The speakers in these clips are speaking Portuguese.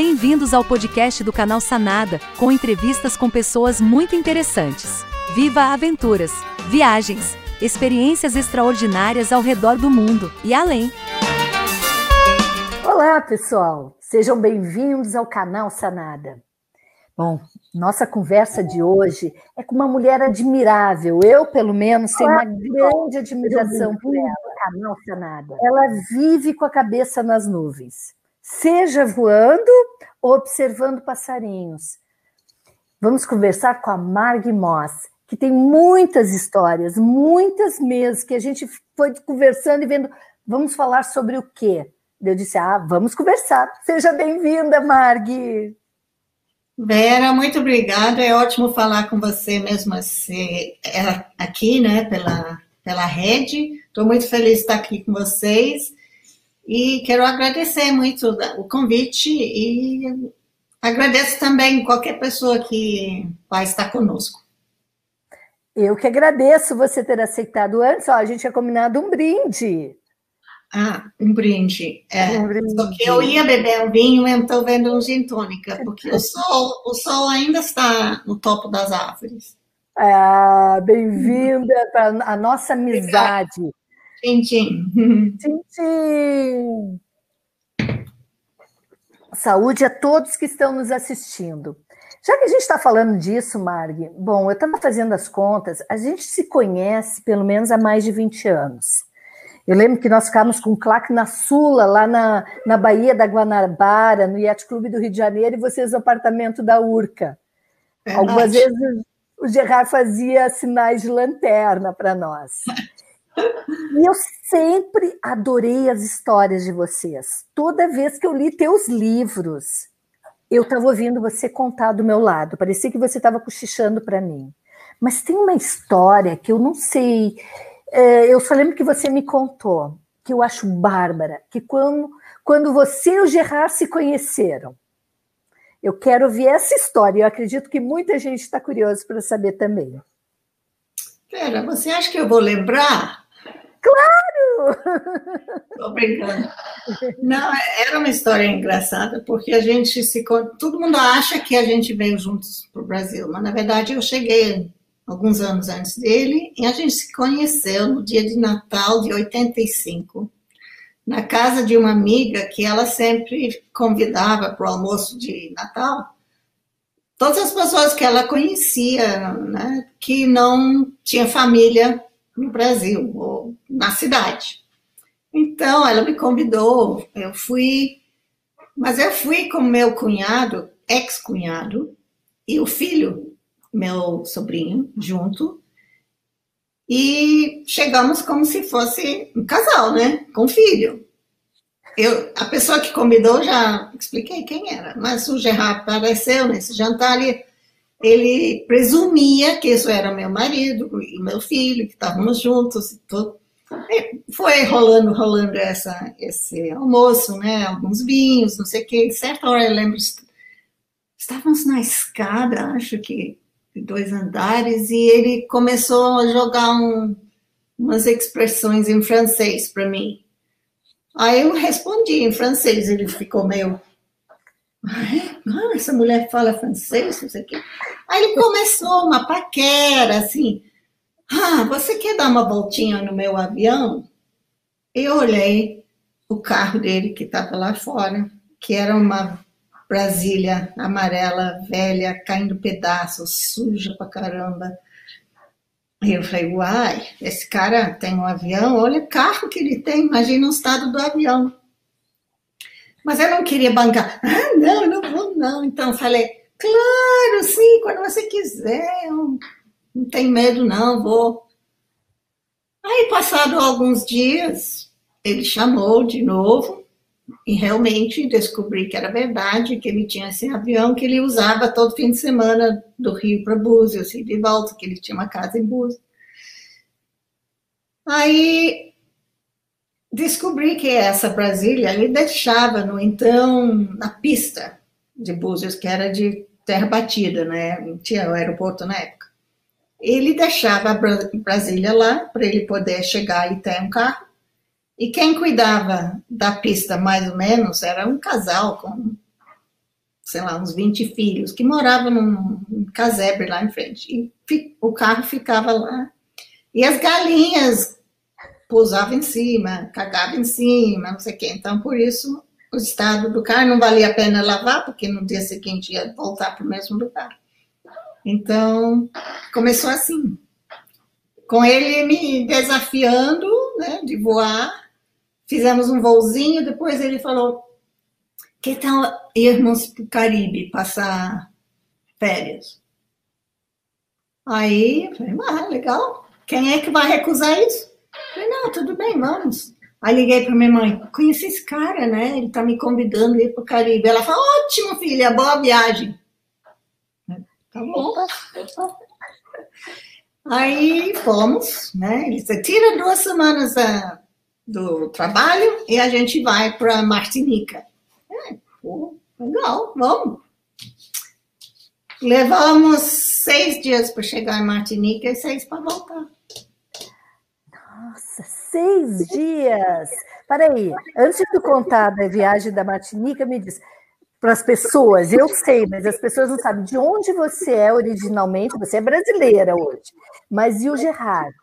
Bem-vindos ao podcast do canal Sanada, com entrevistas com pessoas muito interessantes. Viva aventuras, viagens, experiências extraordinárias ao redor do mundo e além. Olá, pessoal! Sejam bem-vindos ao canal Sanada. Bom, nossa conversa de hoje é com uma mulher admirável. Eu, pelo menos, tenho uma grande admiração por ela. Canal Sanada. Ela vive com a cabeça nas nuvens, seja voando ou observando passarinhos. Vamos conversar com a Marg Moss, que tem muitas histórias, muitas mesmo, que a gente foi conversando e vendo. Vamos falar sobre o quê? Eu disse: Ah, vamos conversar. Seja bem-vinda, Marg. Vera, muito obrigada. É ótimo falar com você mesmo assim, é, aqui, né, pela, pela rede. Estou muito feliz de estar aqui com vocês e quero agradecer muito o convite e agradeço também qualquer pessoa que vai estar conosco. Eu que agradeço você ter aceitado antes. Ó, a gente tinha combinado um brinde. Ah, um brinde. É, um brinde. Só que eu ia beber um vinho, eu estou vendo um gin tônica, porque o sol, o sol ainda está no topo das árvores. Ah, bem-vinda para a nossa amizade. Tchim, tchim. Tchim, tchim. Saúde a todos que estão nos assistindo. Já que a gente está falando disso, Marg, bom, eu estava fazendo as contas, a gente se conhece pelo menos há mais de 20 anos. Eu lembro que nós ficávamos com um claque na Sula, lá na, na Baía da Guanabara, no Yacht Clube do Rio de Janeiro, e vocês no apartamento da Urca. Algumas vezes o Gerard fazia sinais de lanterna para nós. E eu sempre adorei as histórias de vocês. Toda vez que eu li teus livros, eu estava ouvindo você contar do meu lado. Parecia que você estava cochichando para mim. Mas tem uma história que eu não sei é, eu só lembro que você me contou, que eu acho bárbara, que quando, quando você e o Gerard se conheceram, eu quero ouvir essa história. Eu acredito que muita gente está curiosa para saber também. Pera, você acha que eu vou lembrar? Claro! Estou brincando. Não, era uma história engraçada, porque a gente se. Todo mundo acha que a gente veio juntos para o Brasil, mas na verdade eu cheguei alguns anos antes dele, e a gente se conheceu no dia de Natal de 85, na casa de uma amiga que ela sempre convidava para o almoço de Natal. Todas as pessoas que ela conhecia, né, que não tinha família no Brasil ou na cidade. Então, ela me convidou, eu fui, mas eu fui com meu cunhado, ex-cunhado, e o filho meu sobrinho, junto, e chegamos como se fosse um casal, né? Com filho. Eu, a pessoa que convidou já expliquei quem era, mas o Gerard apareceu nesse jantar e ele presumia que isso era meu marido e meu filho, que estávamos juntos e tudo. Foi rolando, rolando essa, esse almoço, né? Alguns vinhos, não sei o quê. Certa hora eu lembro, estávamos na escada, acho que dois andares, e ele começou a jogar um, umas expressões em francês para mim. Aí eu respondi em francês, ele ficou meio. Ah, essa mulher fala francês, não sei o quê. Aí ele começou uma paquera, assim. Ah, você quer dar uma voltinha no meu avião? Eu olhei o carro dele que estava lá fora, que era uma Brasília amarela, velha, caindo pedaços, suja pra caramba. E eu falei, uai, esse cara tem um avião, olha o carro que ele tem, imagina o estado do avião. Mas eu não queria bancar. Ah, não, não vou não. Então falei, claro, sim, quando você quiser, não tem medo não, vou. Aí, passado alguns dias, ele chamou de novo, e realmente descobri que era verdade, que ele tinha esse avião que ele usava todo fim de semana do Rio para Búzios e de volta, que ele tinha uma casa em Búzios. Aí descobri que essa Brasília ele deixava, no então, na pista de Búzios, que era de terra batida, né? Não tinha o aeroporto na época. Ele deixava Brasília lá para ele poder chegar e ter um carro e quem cuidava da pista, mais ou menos, era um casal com sei lá, uns 20 filhos, que moravam num casebre lá em frente. E o carro ficava lá. E as galinhas pousavam em cima, cagavam em cima, não sei o quê. Então, por isso, o estado do carro não valia a pena lavar, porque no dia seguinte ia voltar para o mesmo lugar. Então, começou assim. Com ele me desafiando né, de voar, fizemos um voozinho, depois ele falou, que tal irmos para o Caribe passar férias? Aí eu falei, ah, legal. Quem é que vai recusar isso? Eu falei, não, tudo bem, vamos. Aí liguei para minha mãe, conheci esse cara, né? Ele está me convidando a ir para o Caribe. Ela falou, ótimo, filha, boa viagem. Tá bom. Aí fomos, né? Ele disse, tira duas semanas uh, do trabalho e a gente vai para Martinica. É, pô, legal, vamos. Levamos seis dias para chegar em Martinica e seis para voltar. Nossa, seis dias! Peraí, antes de tu contar da viagem da Martinica, me diz, para as pessoas, eu sei, mas as pessoas não sabem de onde você é originalmente, você é brasileira hoje, mas e o Gerard?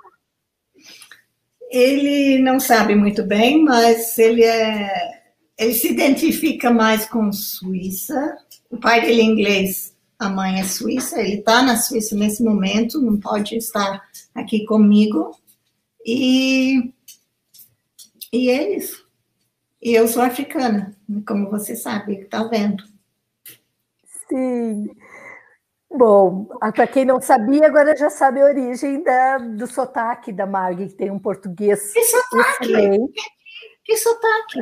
Ele não sabe muito bem, mas ele é ele se identifica mais com Suíça. O pai dele é inglês, a mãe é suíça. Ele está na Suíça nesse momento, não pode estar aqui comigo. E e é isso. E eu sou africana, como você sabe, está vendo. Sim. Bom, para quem não sabia, agora já sabe a origem da, do sotaque da Marg, que tem um português que sotaque? excelente. Que sotaque?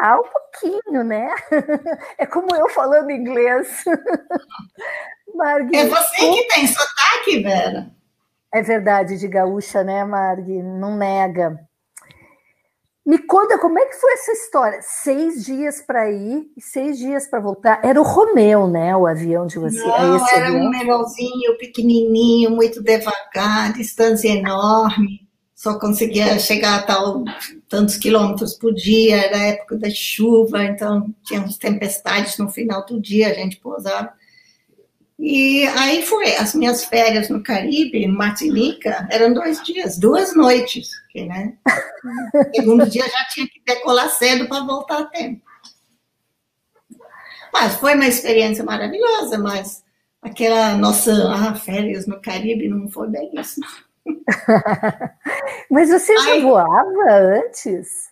Ah, um pouquinho, né? É como eu falando inglês. Marg, é você que tem sotaque, Vera. É verdade, de gaúcha, né, Marg? Não nega. Me conta como é que foi essa história? Seis dias para ir e seis dias para voltar. Era o Romeu, né? O avião de você. É Não, é era avião? um menorzinho, pequenininho, muito devagar, distância enorme. Só conseguia chegar a tal, tantos quilômetros por dia. Era a época da chuva, então tinha uns tempestades no final do dia, a gente pousava. E aí foi, as minhas férias no Caribe, em Martinica, eram dois dias, duas noites, né? No segundo dia já tinha que decolar cedo para voltar a tempo. Mas foi uma experiência maravilhosa, mas aquela nossa ah, férias no Caribe não foi bem isso. mas você já aí, voava antes?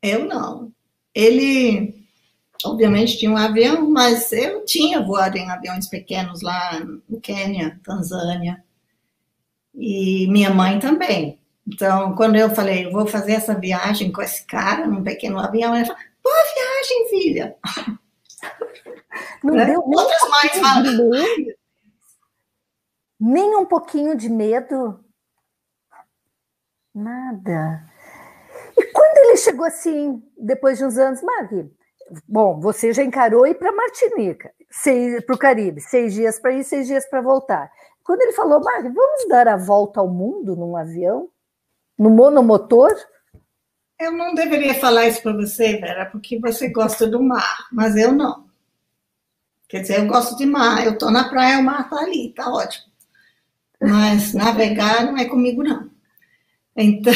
Eu não. Ele obviamente tinha um avião, mas eu tinha voado em aviões pequenos lá no Quênia, Tanzânia, e minha mãe também. Então, quando eu falei, vou fazer essa viagem com esse cara num pequeno avião, ela falou, boa viagem, filha. Não né? deu Outras mães falam. Nem um pouquinho de medo? Nada. E quando ele chegou assim, depois de uns anos, Magui, Bom, você já encarou ir para Martinica, para o Caribe, seis dias para ir, seis dias para voltar. Quando ele falou, Marco, vamos dar a volta ao mundo num avião? No monomotor? Eu não deveria falar isso para você, Vera, porque você gosta do mar, mas eu não. Quer dizer, eu gosto de mar, eu estou na praia, o mar está ali, está ótimo. Mas navegar não é comigo, não. Então,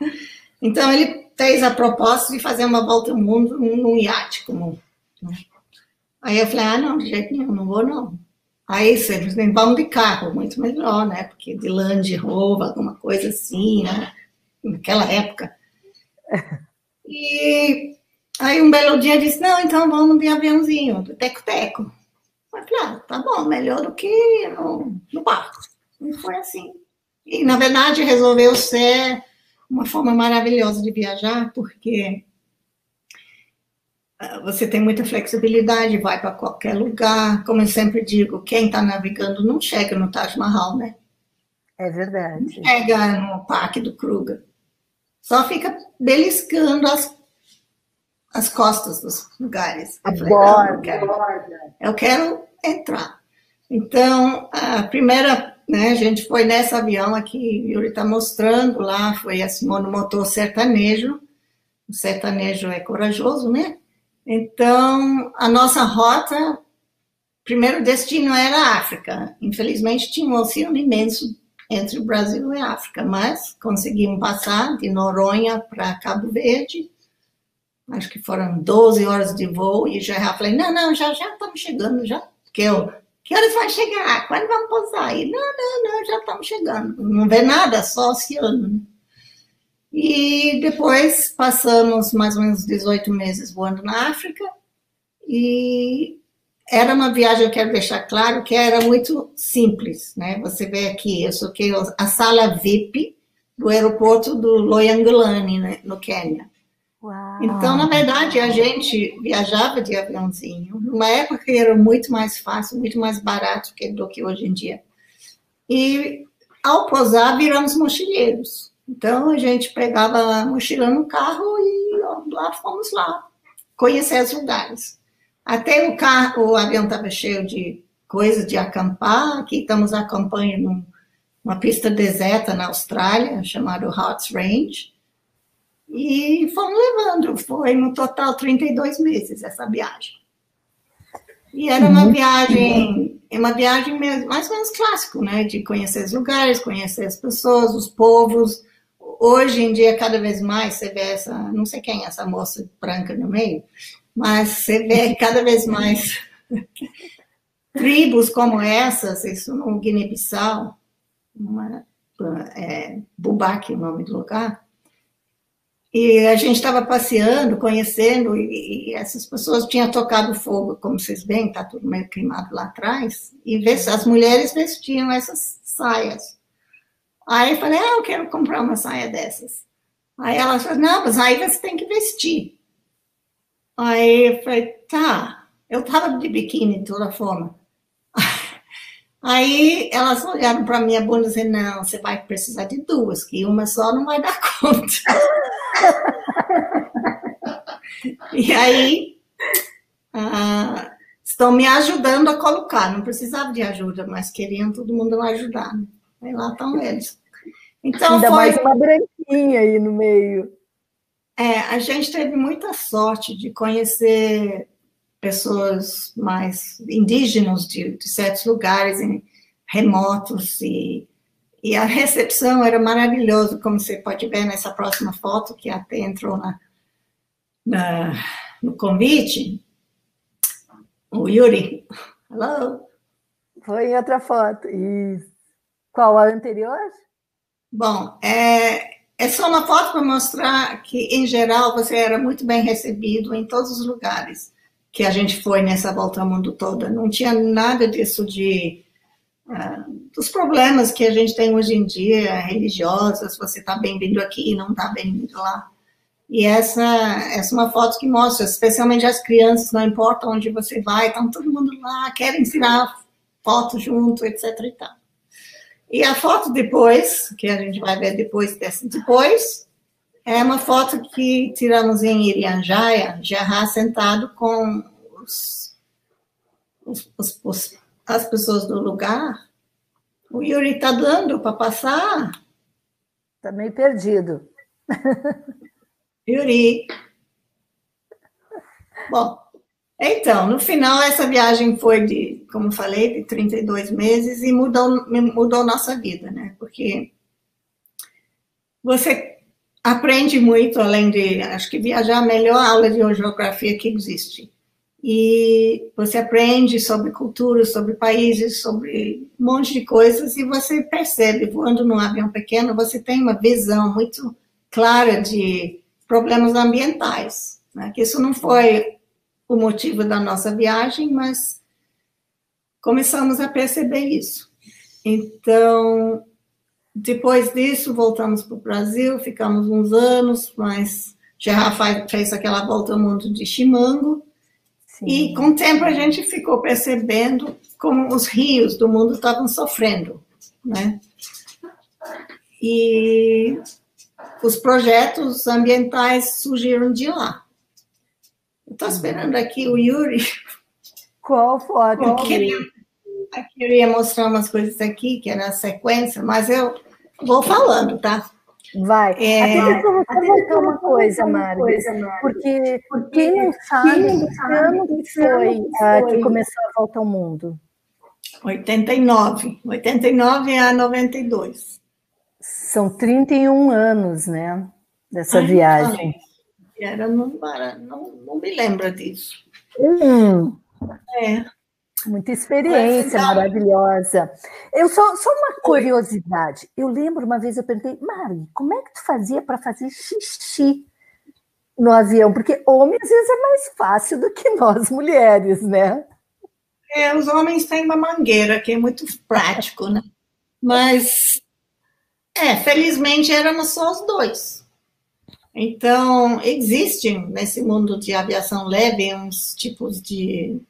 então ele fez a proposta de fazer uma volta ao mundo num, iate comum. Né? Aí eu falei, ah, não, de jeito nenhum, não vou não. Aí simplesmente vamos de carro, muito melhor, né? Porque de Land Rover, alguma coisa assim, né? Naquela época. E aí um belo dia disse, não, então vamos de aviãozinho, do teco-teco. Eu falei, ah, tá bom, melhor do que no, no barco. E foi assim. E, na verdade, resolveu ser uma forma maravilhosa de viajar, porque ah, você tem muita flexibilidade, vai para qualquer lugar. Como eu sempre digo, quem está navegando não chega no Taj Mahal, né? É verdade. Não chega no Parque do Kruger. Só fica beliscando as, as costas dos lugares. A borda, eu, quero, eu quero entrar. Então, a primeira né? A gente foi nesse avião aqui, Yuri está mostrando lá, foi assim, no motor sertanejo. O sertanejo é corajoso, né? Então, a nossa rota, primeiro destino era a África. Infelizmente, tinha um oceano imenso entre o Brasil e a África, mas conseguimos passar de Noronha para Cabo Verde. Acho que foram 12 horas de voo e já falei, não, não, já já estamos chegando, já. Que eu, que horas vai chegar? Quando vamos pousar? E, não, não, não, já estamos chegando. Não vê nada, só oceano. Né? E depois passamos mais ou menos 18 meses voando na África e era uma viagem, eu quero deixar claro, que era muito simples, né? Você vê aqui, eu sou a sala VIP do aeroporto do Loyangalani, né, no Quênia. Uau. Então, na verdade, a gente viajava de aviãozinho, numa época que era muito mais fácil, muito mais barato do que hoje em dia. E ao posar, viramos mochileiros. Então, a gente pegava a mochila no carro e lá fomos lá, conhecer os lugares. Até o carro, o avião estava cheio de coisas de acampar. Aqui estamos acampando numa pista deserta na Austrália, chamada Hot Range. E fomos levando. Foi no total 32 meses essa viagem. E era uma uhum. viagem, é uma viagem mais ou menos clássico, né? De conhecer os lugares, conhecer as pessoas, os povos. Hoje em dia, cada vez mais, você vê essa, não sei quem é essa moça branca no meio, mas você vê cada vez mais tribos como essas, isso no Guiné-Bissau, é, Bubaque, o nome do lugar, e a gente estava passeando, conhecendo, e, e, essas pessoas tinham tocado fogo, como vocês veem, está tudo meio queimado lá atrás, e as mulheres vestiam essas saias. Aí eu falei, ah, eu quero comprar uma saia dessas. Aí ela falou, não, mas aí você tem que vestir. Aí eu falei, tá. Eu tava de biquíni de toda forma. Aí elas olharam para minha bunda e disseram, não, você vai precisar de duas, que uma só não vai dar conta. e aí ah, estão me ajudando a colocar. Não precisava de ajuda, mas queriam todo mundo ajudar. Né? Aí lá estão eles. Então, Ainda foi... mais uma branquinha aí no meio. É, a gente teve muita sorte de conhecer pessoas mais indígenas de, de certos lugares em, remotos e, e a recepção era maravilhosa, como você pode ver nessa próxima foto que até entrou na, na no convite. O Yuri, hello. Foi em outra foto. E qual a anterior? Bom, é, é só uma foto para mostrar que, em geral, você era muito bem recebido em todos os lugares que a gente foi nessa volta ao mundo toda. Não tinha nada disso de uh, dos problemas que a gente tem hoje em dia, religiosos, você está bem-vindo aqui e não está bem-vindo lá. E essa, essa é uma foto que mostra, especialmente as crianças, não importa onde você vai, estão todo mundo lá, querem tirar foto junto, etc. E tal. E a foto depois, que a gente vai ver depois dessa depois, é uma foto que tiramos em Irianjaya, já sentado com os, os, os, as pessoas do lugar. O Yuri está dando para passar. Está meio perdido. Yuri. Bom, então, no final, essa viagem foi de, como falei, de 32 meses e mudou, mudou nossa vida, né? Porque você aprende muito, além de, acho que viajar é a melhor aula de geografia que existe. E você aprende sobre cultura, sobre países, sobre um monte de coisas, e você percebe, voando num avião pequeno, você tem uma visão muito clara de problemas ambientais. Né? Que isso não foi o motivo da nossa viagem, mas começamos a perceber isso. Então, depois disso, voltamos para o Brasil, ficamos uns anos, mas já fez aquela volta ao mundo de Chimango, Sim. e com o tempo a gente ficou percebendo como os rios do mundo estavam sofrendo, né? E os projetos ambientais surgiram de lá. Estou esperando aqui o Yuri. Qual foto? Eu queria, eu queria mostrar umas coisas aqui, que é na sequência, mas eu vou falando, tá? Vai. É, até voltar uma coisa, Mari, porque, porque quem não sabe, que ano que foi ah, que começou a volta ao mundo? 89. 89 a 92. São 31 anos, né? Dessa Ai, viagem. Era, não, não, não me lembra disso. Hum. É. Muita experiência é maravilhosa. Eu só, só uma curiosidade. Eu lembro uma vez eu perguntei, Mari, como é que tu fazia para fazer xixi no avião? Porque homem às vezes é mais fácil do que nós mulheres, né? É, os homens têm uma mangueira, que é muito prático, né? Mas, é, felizmente éramos só os dois. Então, existem nesse mundo de aviação leve uns tipos de.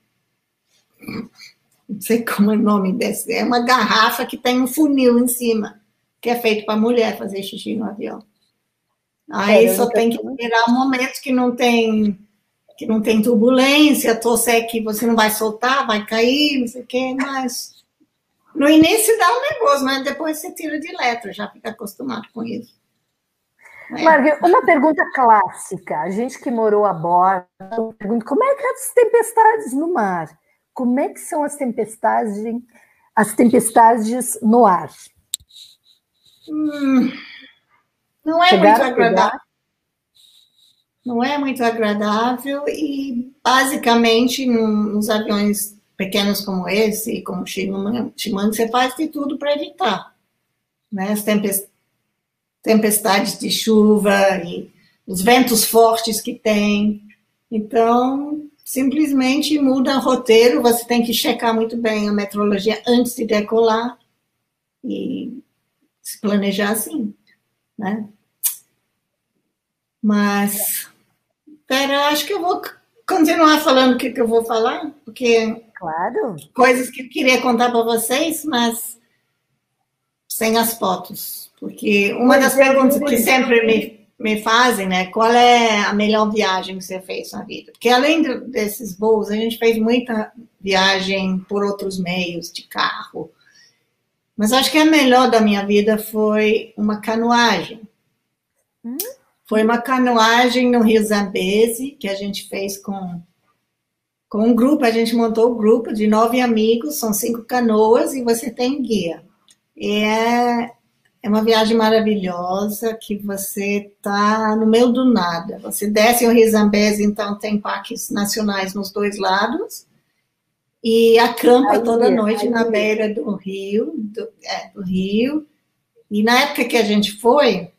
Não sei como é o nome desse. É uma garrafa que tem um funil em cima, que é feito para mulher fazer xixi no avião. Aí é, só tem que esperar um momento que não tem que não tem turbulência, torcer que você não vai soltar, vai cair, não sei o quê, mas no início dá um nervoso, mas depois você tira de letra, já fica acostumado com isso. É. uma pergunta clássica. A gente que morou a bordo, pergunta como é que é as tempestades no mar? Como é que são as tempestades, as tempestades no ar? Hum, não é Chegaram muito agradável não é muito agradável e, basicamente, nos aviões pequenos como esse, como o Shimano, você faz de tudo para evitar. Né? As tempestades de chuva e os ventos fortes que tem. Então, simplesmente muda o roteiro, você tem que checar muito bem a metrologia antes de decolar e se planejar assim, né? Mas Pera, eu acho que eu vou continuar falando o que, que eu vou falar, porque. Claro. Coisas que eu queria contar para vocês, mas sem as fotos. Porque uma das é, perguntas que sempre me, me fazem, né? Qual é a melhor viagem que você fez na vida? Porque além desses voos, a gente fez muita viagem por outros meios, de carro. Mas acho que a melhor da minha vida foi uma canoagem. Hum? Foi uma canoagem no Rio Zambeze, que a gente fez com, com um grupo, a gente montou um grupo de nove amigos, são cinco canoas e você tem guia. E é, é uma viagem maravilhosa que você está no meio do nada. Você desce o Rio Zambeze, então tem parques nacionais nos dois lados, e acampa aí, toda noite aí, na beira do rio, do, é, do rio. E na época que a gente foi,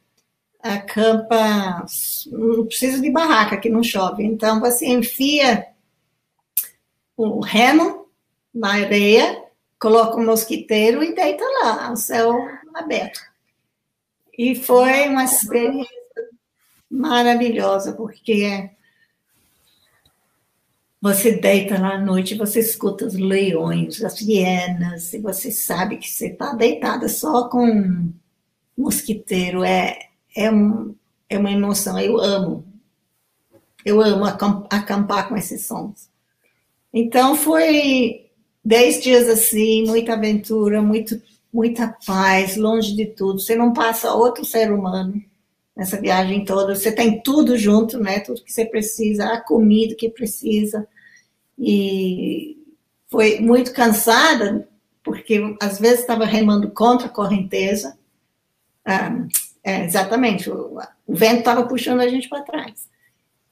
acampa, não precisa de barraca, que não chove. Então, você enfia o remo na areia, coloca o mosquiteiro e deita lá, ao céu aberto. E foi uma experiência maravilhosa, porque você deita lá à noite, você escuta os leões, as hienas, e você sabe que você está deitada só com mosquiteiro. É, é, um, é uma emoção. Eu amo. Eu amo acampar com esses sons. Então, foi dez dias assim, muita aventura, muito, muita paz, longe de tudo. Você não passa outro ser humano nessa viagem toda. Você tem tudo junto, né? Tudo que você precisa, a comida que precisa. E foi muito cansada, porque às vezes estava remando contra a correnteza. Ah, é, exatamente. O, o vento estava puxando a gente para trás.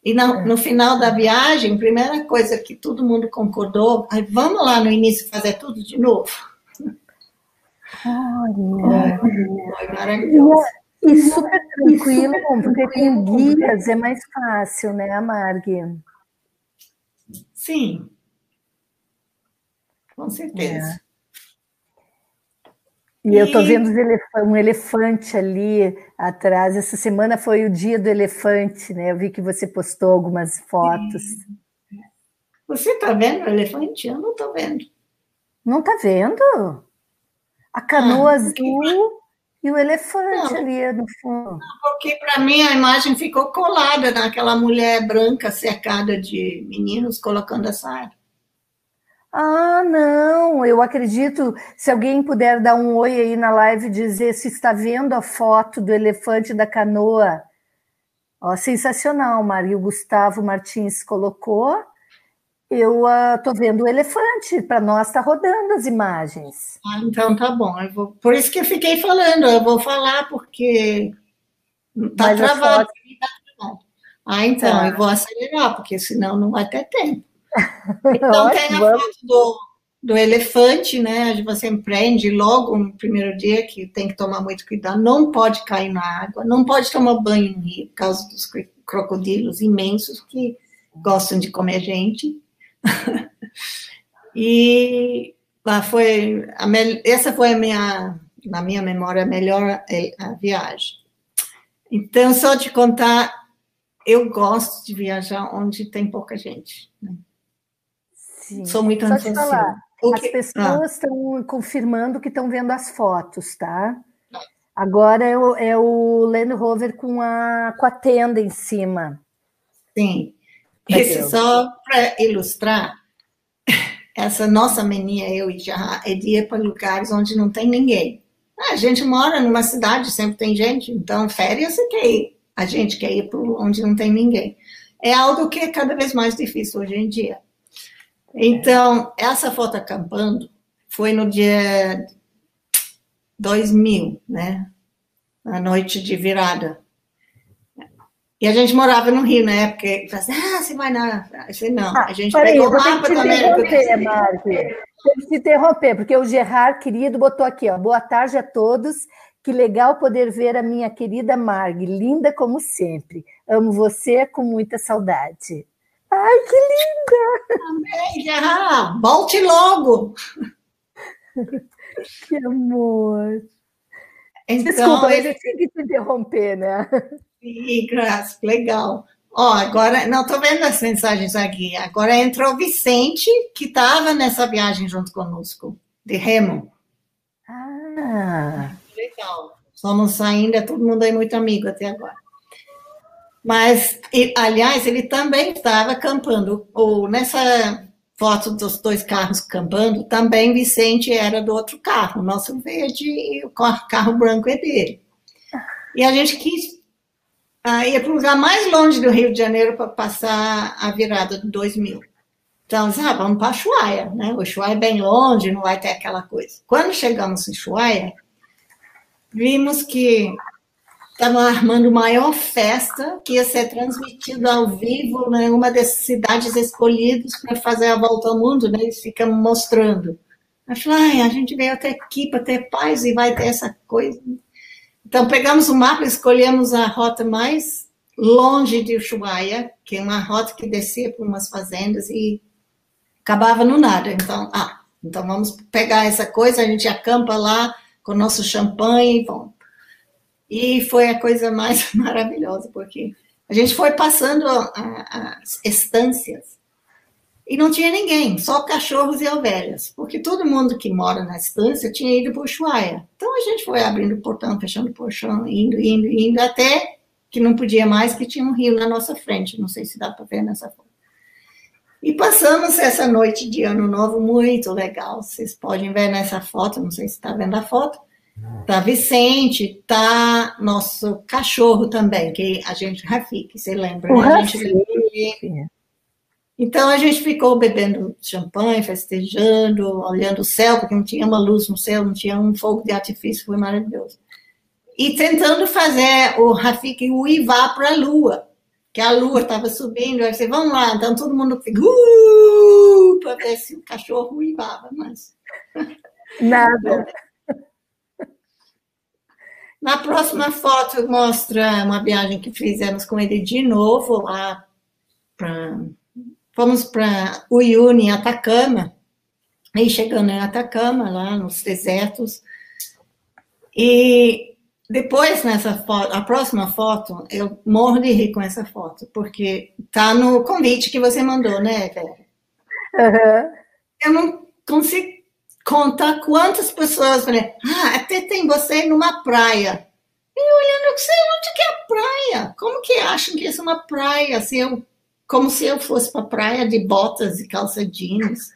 E no, no, final da viagem, primeira coisa que todo mundo concordou, vamos lá no início fazer tudo de novo. Olha, maravilhoso. E, e super tranquilo, porque com guias é mais fácil, né, Marg? Sim, com certeza. É. E eu estou vendo um elefante ali atrás. Essa semana foi o dia do elefante, né? Eu vi que você postou algumas fotos. Você está vendo o elefante? Eu não estou vendo. Não está vendo? A canoa ah, azul e o elefante não, ali no fundo. Porque para mim a imagem ficou colada naquela mulher branca cercada de meninos colocando a saia. Ah, não, eu acredito. Se alguém puder dar um oi aí na live, dizer se está vendo a foto do elefante da canoa. Ó, sensacional, Maria. O Gustavo Martins colocou. Eu estou uh, vendo o elefante, para nós está rodando as imagens. Ah, então tá bom. Vou... Por isso que eu fiquei falando, eu vou falar, porque está travado. Ah, então, tá. eu vou acelerar, porque senão não vai ter tempo. Então tem a foto do, do elefante, né? Você empreende logo no primeiro dia que tem que tomar muito cuidado. Não pode cair na água, não pode tomar banho no rio por causa dos crocodilos imensos que gostam de comer gente. e foi a essa foi a minha na minha memória a melhor a viagem. Então só te contar, eu gosto de viajar onde tem pouca gente. Né? Sim. Sou muito falar, as pessoas estão ah. confirmando que estão vendo as fotos, tá? Agora é o, é o Land Rover com a, com a tenda em cima. Sim. Isso só para ilustrar, essa nossa mania, eu e já, é de ir para lugares onde não tem ninguém. A gente mora numa cidade, sempre tem gente, então férias você quer ir. A gente quer ir para onde não tem ninguém. É algo que é cada vez mais difícil hoje em dia. Então, essa foto acampando foi no dia 2000, né? A noite de virada. E a gente morava no Rio na época. E assim, ah, você vai na. Eu não, ah, a gente pegou o mapa da América. Tem que interromper, porque o Gerard, querido, botou aqui, ó. Boa tarde a todos. Que legal poder ver a minha querida Marg, linda como sempre. Amo você com muita saudade. Ai, que linda! Amém, já! Volte logo! Que amor! Então, Desculpa, ele tinha que te interromper, né? Sim, graças, legal. Ó, agora, não estou vendo as mensagens aqui. Agora entrou o Vicente, que estava nessa viagem junto conosco, de Remo. Ah! Legal. Somos ainda, todo mundo é muito amigo até agora. Mas, aliás, ele também estava acampando. Ou nessa foto dos dois carros acampando, também Vicente era do outro carro, o nosso verde e o carro branco é dele. E a gente quis uh, ir para o lugar mais longe do Rio de Janeiro para passar a virada de 2000. Então, ah, vamos para Ushuaia, né? O Ushuaia é bem longe, não vai ter aquela coisa. Quando chegamos em Ushuaia, vimos que estavam armando maior festa que ia ser transmitida ao vivo em né, uma dessas cidades escolhidas para fazer a volta ao mundo, né? Eles ficam mostrando. Eu falei, a gente veio até aqui para ter paz e vai ter essa coisa. Então, pegamos o mapa, escolhemos a rota mais longe de Ushuaia, que é uma rota que descia por umas fazendas e acabava no nada. Então, ah, então vamos pegar essa coisa, a gente acampa lá com nosso champanhe e vamos. E foi a coisa mais maravilhosa, porque a gente foi passando as estâncias e não tinha ninguém, só cachorros e ovelhas, porque todo mundo que mora na estância tinha ido para Ushuaia. A gente foi abrindo o portão, fechando o portão, indo, indo, indo, até que não podia mais, que tinha um rio na nossa frente. Não sei se dá para ver nessa foto. E passamos essa noite de ano novo muito legal. Vocês podem ver nessa foto, não sei se está vendo a foto. Tá Vicente, tá nosso cachorro também, que a gente, Rafik, você lembra, né? A gente Então a gente ficou bebendo champanhe, festejando, olhando o céu, porque não tinha uma luz no céu, não tinha um fogo de artifício, foi maravilhoso. E tentando fazer o Rafik uivar para a lua, que a lua estava subindo, aí você, vamos lá, então todo mundo fica, uh, para ver se o cachorro uivava, mas... Nada. Na próxima foto mostra uma viagem que fizemos com ele de novo lá para fomos para Uyuni, Atacama. Aí chegando em Atacama, lá nos desertos. E depois nessa foto, a próxima foto, eu morro de rir com essa foto, porque tá no convite que você mandou, né, Vera? Uhum. Eu não consigo contar quantas pessoas falei, ah, até tem você numa praia. E olhando, sei onde que é a praia? Como que acham que isso é uma praia? Se eu, como se eu fosse para a praia de botas e calça jeans.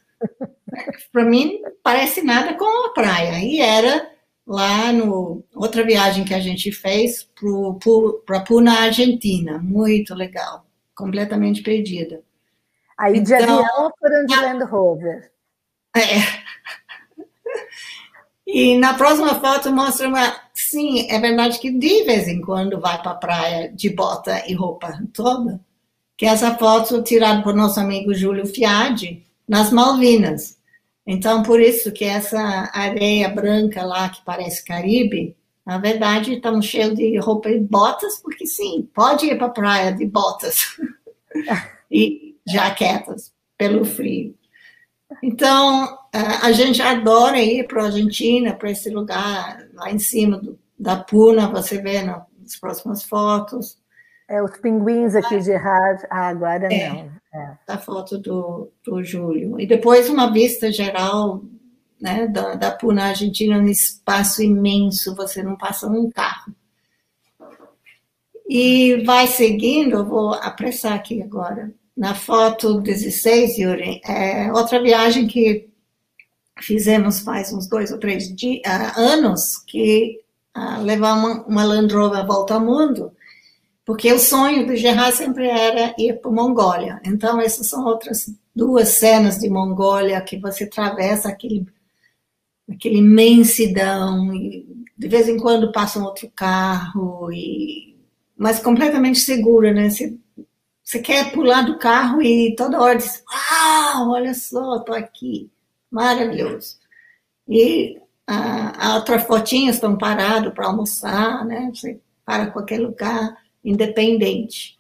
para mim, parece nada com a praia. E era lá no outra viagem que a gente fez para Puna, Argentina, muito legal, completamente perdida. Aí de então, avião foram de Land Rover. É. E na próxima foto mostra uma. Sim, é verdade que de vez em quando vai para a praia de bota e roupa toda. Que essa foto tirada por nosso amigo Júlio Fiade nas Malvinas. Então, por isso que essa areia branca lá, que parece Caribe, na verdade, estamos cheios de roupa e botas, porque sim, pode ir para a praia de botas e jaquetas pelo frio. Então, a gente adora ir para a Argentina, para esse lugar lá em cima do, da Puna, você vê nas próximas fotos. É, os pinguins aqui de Har, ah, agora é. não. É. A foto do, do Júlio. E depois uma vista geral né, da, da Puna Argentina, um espaço imenso, você não passa um carro. E vai seguindo, eu vou apressar aqui agora. Na foto 16, Yuri, é outra viagem que fizemos faz uns dois ou três dias, uh, anos, que uh, levar uma, uma Land Rover à volta ao mundo, porque o sonho do Gerard sempre era ir para Mongólia. Então, essas são outras duas cenas de Mongólia que você atravessa aquele, aquele imensidão, e de vez em quando passa um outro carro, e, mas completamente segura, né? Você, você quer pular do carro e toda hora diz, uau, olha só, estou aqui. Maravilhoso. E a, a outra fotinha estão parados para almoçar, né? Você para qualquer lugar independente.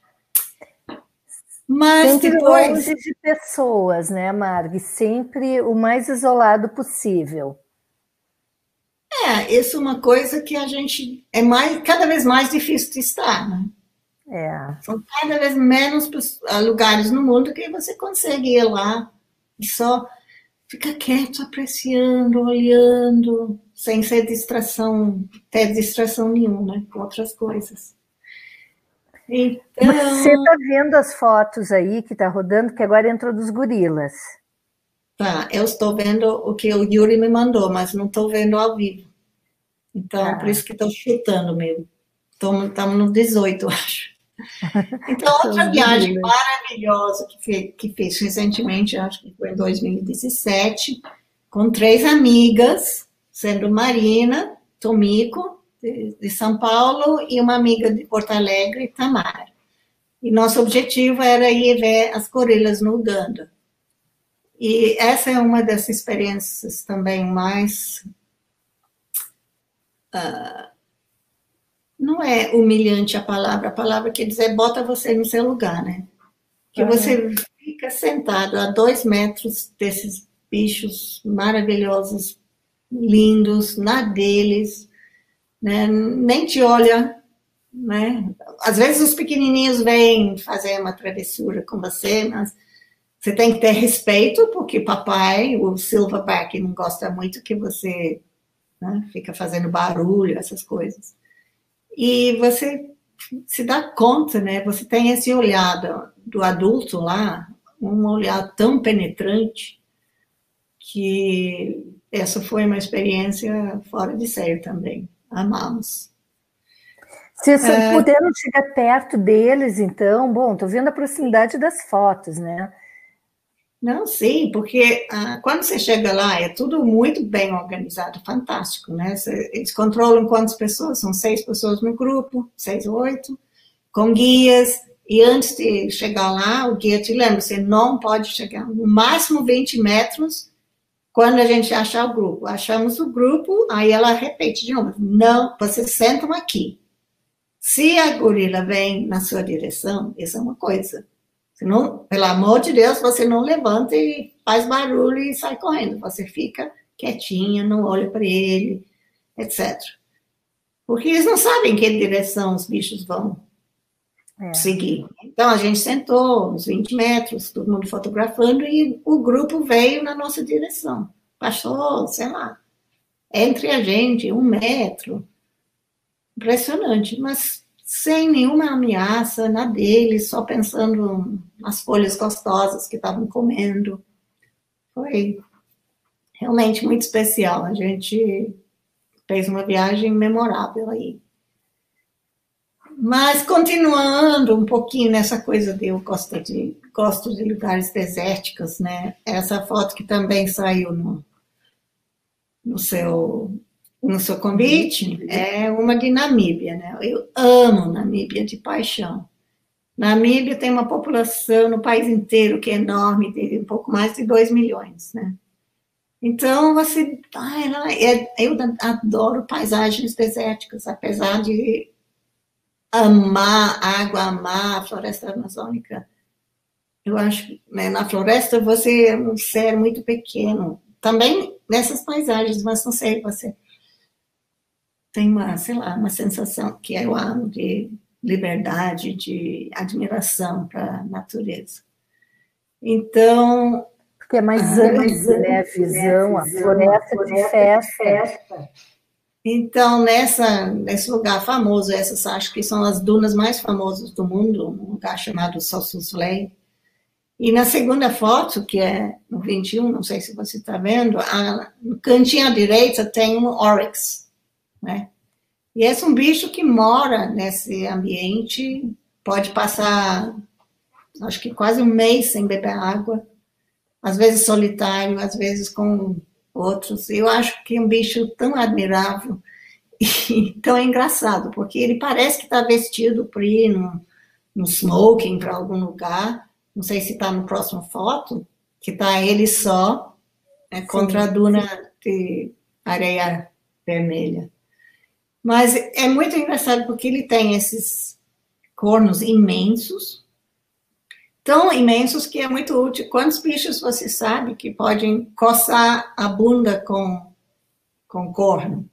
Mas sempre depois... longe de pessoas, né, Marg? Sempre o mais isolado possível. É, isso é uma coisa que a gente é mais, cada vez mais difícil de estar, né? É. São cada vez menos lugares no mundo que você consegue ir lá e só ficar quieto, apreciando, olhando, sem ser distração, ter distração nenhuma, né, com outras coisas. Então... Você está vendo as fotos aí que está rodando, que agora entrou dos gorilas. Tá, eu estou vendo o que o Yuri me mandou, mas não estou vendo ao vivo. Então, ah. por isso que estou chutando mesmo. Estamos no 18, acho. Então, outra viagem maravilhosa que, que fiz recentemente, acho que foi em 2017, com três amigas, sendo Marina, Tomico, de, de São Paulo, e uma amiga de Porto Alegre, Tamara. E nosso objetivo era ir ver as gorilas no Uganda. E essa é uma das experiências também mais. Uh, não é humilhante a palavra, a palavra quer dizer bota você no seu lugar, né? Que uhum. você fica sentado a dois metros desses bichos maravilhosos, lindos, na deles, né? nem te olha, né? Às vezes os pequenininhos vêm fazer uma travessura com você, mas você tem que ter respeito, porque papai, o silverback, não gosta muito que você né, fica fazendo barulho, essas coisas. E você se dá conta, né? Você tem esse olhar do, do adulto lá, um olhar tão penetrante, que essa foi uma experiência fora de série também amamos. Se, se é... puderam chegar perto deles, então, bom, estou vendo a proximidade das fotos, né? Não, sim, porque ah, quando você chega lá é tudo muito bem organizado, fantástico, né? Eles controlam quantas pessoas, são seis pessoas no grupo, seis ou oito, com guias, e antes de chegar lá, o guia te lembra, você não pode chegar no máximo 20 metros quando a gente achar o grupo, achamos o grupo, aí ela repete de novo: não, vocês sentam aqui. Se a gorila vem na sua direção, isso é uma coisa. Não, pelo amor de Deus, você não levanta e faz barulho e sai correndo. Você fica quietinha, não olha para ele, etc. Porque eles não sabem que direção os bichos vão é. seguir. Então a gente sentou uns 20 metros, todo mundo fotografando, e o grupo veio na nossa direção. Passou, sei lá, entre a gente, um metro. Impressionante, mas sem nenhuma ameaça na deles, só pensando nas folhas gostosas que estavam comendo. Foi realmente muito especial. A gente fez uma viagem memorável aí. Mas continuando um pouquinho nessa coisa de eu gosto de, gosto de lugares desérticos, né? Essa foto que também saiu no, no seu no seu convite é uma de Namíbia, né? Eu amo Namíbia de paixão. Namíbia tem uma população no país inteiro que é enorme, tem um pouco mais de 2 milhões, né? Então, você. Ai, é, eu adoro paisagens desérticas, apesar de amar água, amar a floresta amazônica. Eu acho que né, na floresta você é um ser muito pequeno. Também nessas paisagens, mas não sei, você tem uma, sei lá, uma sensação que eu amo de liberdade, de admiração para a natureza. Então. Porque é mais ah, né, né? A visão, a floresta de festa. Então, nessa, nesse lugar famoso, essas acho que são as dunas mais famosas do mundo, um lugar chamado Sossusvlei. E na segunda foto, que é no 21, não sei se você está vendo, a, no cantinho à direita tem um oryx, né? E esse é um bicho que mora nesse ambiente, pode passar, acho que quase um mês sem beber água, às vezes solitário, às vezes com outros. Eu acho que é um bicho tão admirável e tão engraçado, porque ele parece que está vestido para ir no, no smoking para algum lugar. Não sei se está no próximo foto, que está ele só né, contra a duna de areia vermelha. Mas é muito engraçado porque ele tem esses cornos imensos, tão imensos que é muito útil. Quantos bichos você sabe que podem coçar a bunda com, com corno?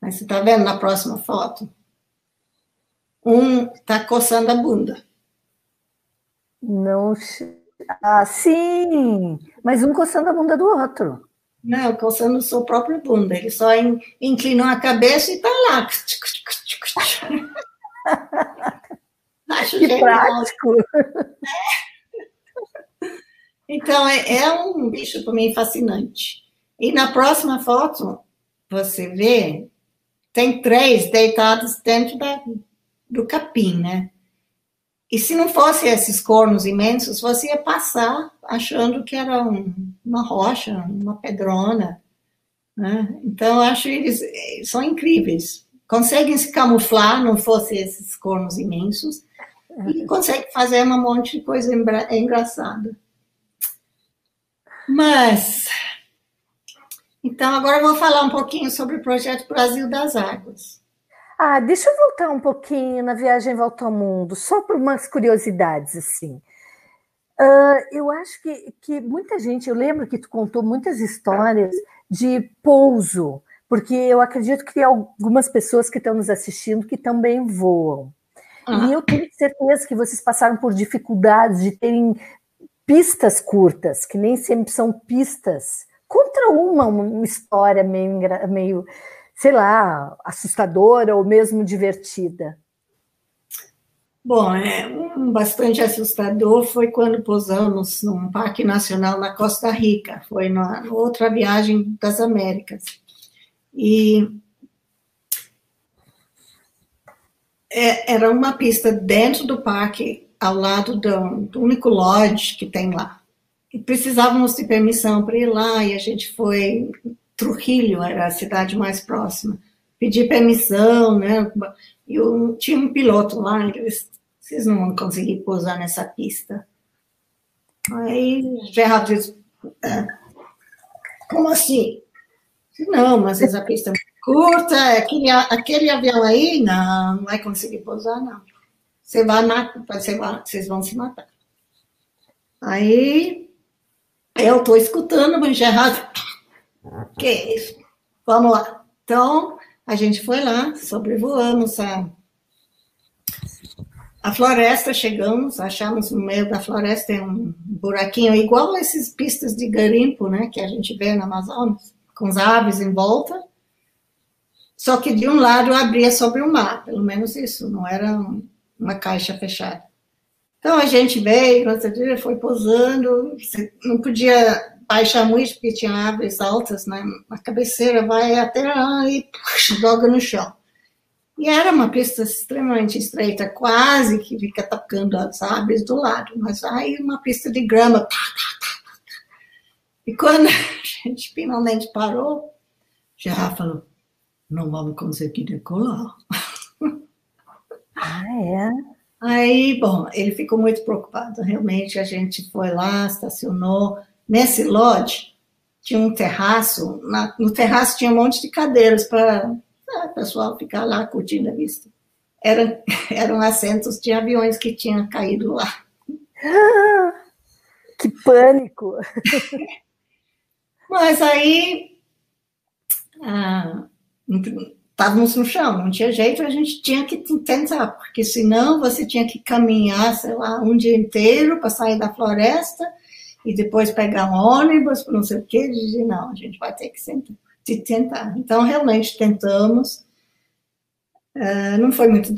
Mas você está vendo na próxima foto? Um está coçando a bunda. Não. Ah, sim! Mas um coçando a bunda do outro. Não, coçando sua própria bunda. Ele só inclinou a cabeça e está lá. Acho que prático. É. Então, é, é um bicho para mim fascinante. E na próxima foto, você vê, tem três deitados dentro da, do capim, né? E se não fosse esses cornos imensos, você ia passar achando que era um, uma rocha, uma pedrona. Né? Então, acho eles são incríveis. Conseguem se camuflar, não fosse esses cornos imensos, e conseguem fazer um monte de coisa engraçada. Mas, então, agora eu vou falar um pouquinho sobre o projeto Brasil das Águas. Ah, deixa eu voltar um pouquinho na viagem volta ao mundo, só por umas curiosidades assim. Uh, eu acho que, que muita gente, eu lembro que tu contou muitas histórias de pouso, porque eu acredito que tem algumas pessoas que estão nos assistindo que também voam. Uhum. E eu tenho certeza que vocês passaram por dificuldades de terem pistas curtas, que nem sempre são pistas. Contra uma, uma história meio, meio sei lá, assustadora ou mesmo divertida? Bom, é, um bastante assustador foi quando pousamos num parque nacional na Costa Rica, foi na outra viagem das Américas. E é, era uma pista dentro do parque, ao lado do, do único lodge que tem lá. E precisávamos de permissão para ir lá, e a gente foi Trujillo era a cidade mais próxima. Pedi permissão, né? Eu tinha um piloto lá, eles, vocês não vão conseguir pousar nessa pista. Aí Geraldo disse, é, como assim? Não, mas essa pista é curta, aquele, aquele avião aí, não, não vai conseguir pousar, não. Você vai matar, você vai, vocês vão se matar. Aí eu estou escutando, mas Geraldo que é isso? Vamos lá. Então, a gente foi lá, sobrevoamos a, a floresta, chegamos, achamos no meio da floresta um buraquinho igual a essas pistas de garimpo, né, que a gente vê na Amazonas, com as aves em volta. Só que de um lado abria sobre o mar, pelo menos isso, não era uma caixa fechada. Então a gente veio, foi pousando, não podia baixa muito, porque tinha árvores altas né, na cabeceira, vai até lá e joga no chão. E era uma pista extremamente estreita, quase que fica tocando as árvores do lado, mas aí uma pista de grama. Tá, tá, tá, e quando a gente finalmente parou, já falou: não vamos conseguir decolar. Ah, é? Aí, bom, ele ficou muito preocupado. Realmente, a gente foi lá, estacionou. Nesse lote, tinha um terraço. Na, no terraço tinha um monte de cadeiras para o pessoal ficar lá curtindo a vista. Eram, eram assentos de aviões que tinham caído lá. que pânico! Mas aí ah, estávamos no chão, não tinha jeito, a gente tinha que tentar, porque senão você tinha que caminhar, sei lá, um dia inteiro para sair da floresta e depois pegar um ônibus, não sei o quê, e dizer, não, a gente vai ter que tentar. Então, realmente tentamos. Uh, não foi muito,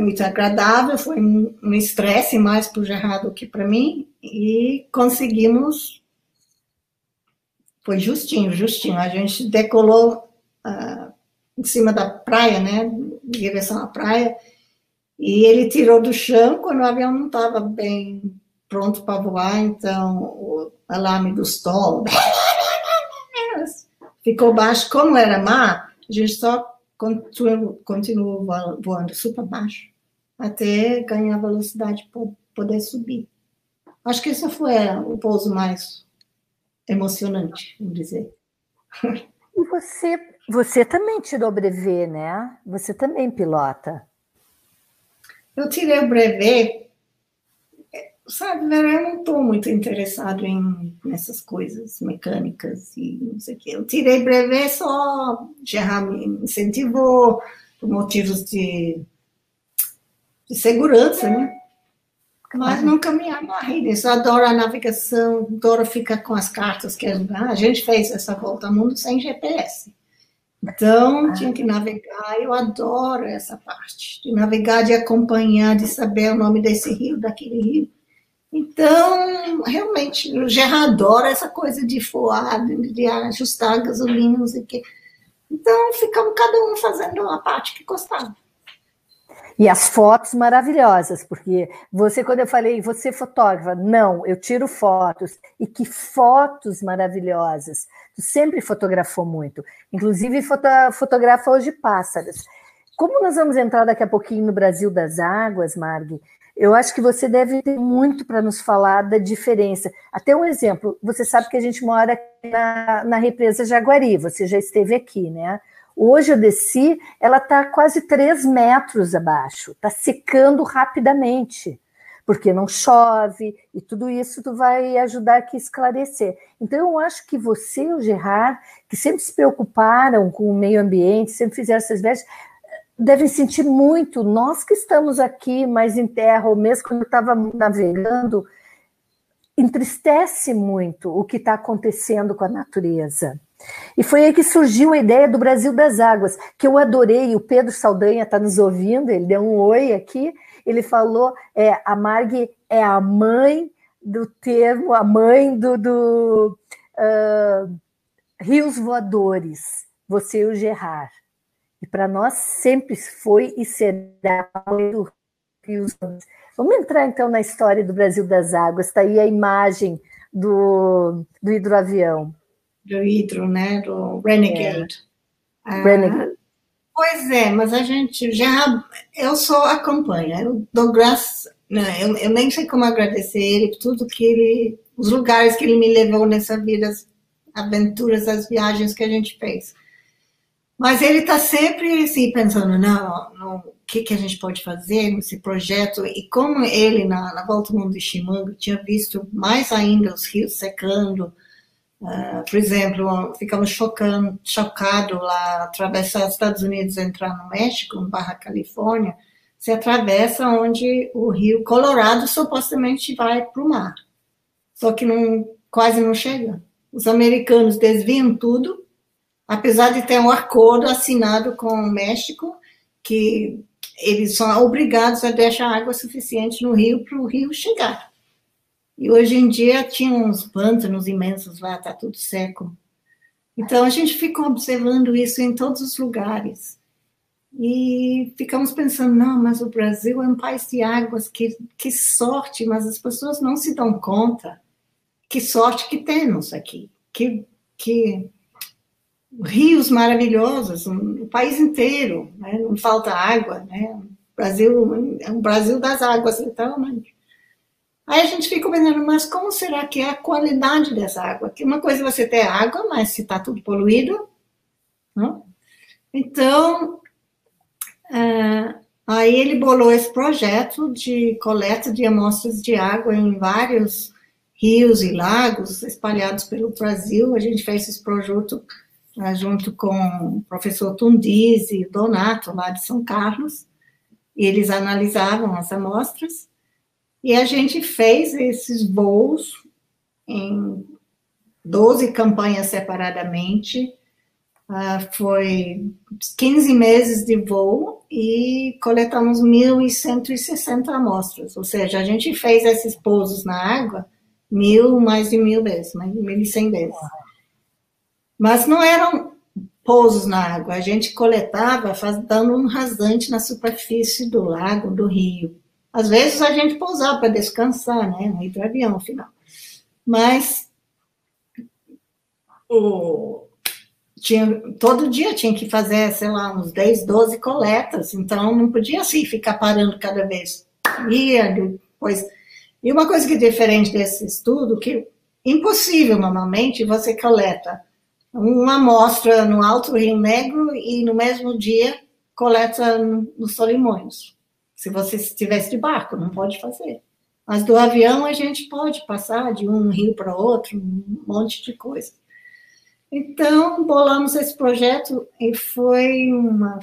muito agradável, foi um estresse mais para o Gerardo do que para mim, e conseguimos. Foi justinho, justinho. A gente decolou em cima da praia, né, em direção à praia, e ele tirou do chão quando o avião não estava bem pronto para voar, então o alarme do stall ficou baixo. Como era mar, a gente só continuou, continuou voando super baixo até ganhar velocidade para poder subir. Acho que isso foi o pouso mais emocionante, vamos dizer. E você, você também tirou brevet, né? Você também pilota. Eu tirei o brevet sabe, né, eu não estou muito interessado em nessas coisas mecânicas e não sei o quê. Eu tirei brevet só, Gerard me incentivou por motivos de, de segurança, né? Mas nunca me amarrei nisso. Eu adoro a navegação, adoro ficar com as cartas que a gente fez essa volta ao mundo sem GPS. Então, ah. tinha que navegar, eu adoro essa parte, de navegar, de acompanhar, de saber o nome desse rio, daquele rio. Então, realmente, o Gerard adora essa coisa de foar, de ajustar a gasolina, não sei o quê. Então, ficamos cada um fazendo a parte que gostava. E as fotos maravilhosas, porque você, quando eu falei, você é fotógrafa, não, eu tiro fotos. E que fotos maravilhosas. Tu sempre fotografou muito. Inclusive, foto, fotografa hoje pássaros. Como nós vamos entrar daqui a pouquinho no Brasil das Águas, Marg, eu acho que você deve ter muito para nos falar da diferença. Até um exemplo, você sabe que a gente mora na, na represa Jaguari, você já esteve aqui, né? Hoje eu desci, ela está quase 3 metros abaixo, está secando rapidamente, porque não chove, e tudo isso tu vai ajudar aqui a esclarecer. Então, eu acho que você e o Gerard, que sempre se preocuparam com o meio ambiente, sempre fizeram essas viagens, devem sentir muito. Nós que estamos aqui mais em terra, ou mesmo quando eu estava navegando, entristece muito o que está acontecendo com a natureza. E foi aí que surgiu a ideia do Brasil das Águas, que eu adorei. O Pedro Saldanha está nos ouvindo, ele deu um oi aqui. Ele falou: é, a Marg é a mãe do termo, a mãe do, do uh, Rios Voadores, você e o Gerard. E para nós sempre foi e será o Rio Vamos entrar então na história do Brasil das Águas. Está aí a imagem do, do hidroavião. Do hidro, né? Do Renegade. É. Ah, Renegade. Pois é, mas a gente já. Eu só acompanho. Eu dou graças. Não, eu, eu nem sei como agradecer ele por tudo que ele. Os lugares que ele me levou nessa vida, as aventuras, as viagens que a gente fez. Mas ele está sempre assim, pensando, não, não, o que, que a gente pode fazer nesse projeto? E como ele, na, na Volta ao Mundo de Chimango, tinha visto mais ainda os rios secando, uh, por exemplo, ficamos chocando, chocado lá, atravessar os Estados Unidos entrar no México, no Barra Califórnia, se atravessa onde o rio Colorado supostamente vai para o mar. Só que não, quase não chega. Os americanos desviam tudo apesar de ter um acordo assinado com o México, que eles são obrigados a deixar água suficiente no rio para o rio chegar. E hoje em dia tinha uns pântanos imensos lá, está tudo seco. Então a gente ficou observando isso em todos os lugares. E ficamos pensando, não, mas o Brasil é um país de águas, que, que sorte, mas as pessoas não se dão conta. Que sorte que temos aqui. Que, que rios maravilhosos, um, o país inteiro, né? não falta água, né? O Brasil é um Brasil das águas, literalmente. Aí a gente fica pensando, mas como será que é a qualidade dessa água? Que uma coisa é você ter água, mas se está tudo poluído, não? Então, é, aí ele bolou esse projeto de coleta de amostras de água em vários rios e lagos espalhados pelo Brasil. A gente fez esse projeto né, junto com o professor Tundiz e Donato, lá de São Carlos, e eles analisavam as amostras, e a gente fez esses voos em 12 campanhas separadamente, Uh, foi 15 meses de voo e coletamos 1.160 amostras. Ou seja, a gente fez esses pousos na água mil, mais de mil vezes, mais de 1.100 vezes. Mas não eram pousos na água, a gente coletava dando um rasante na superfície do lago, do rio. Às vezes a gente pousava para descansar, né, no hidroavião, afinal. Mas o, tinha, todo dia tinha que fazer, sei lá, uns 10, 12 coletas, então não podia assim ficar parando cada vez. Ia, depois. E uma coisa que é diferente desse estudo, que impossível normalmente você coleta uma amostra no Alto Rio Negro e no mesmo dia coleta nos Solimões. Se você estivesse de barco, não pode fazer. Mas do avião a gente pode passar de um rio para outro, um monte de coisa. Então, bolamos esse projeto e foi uma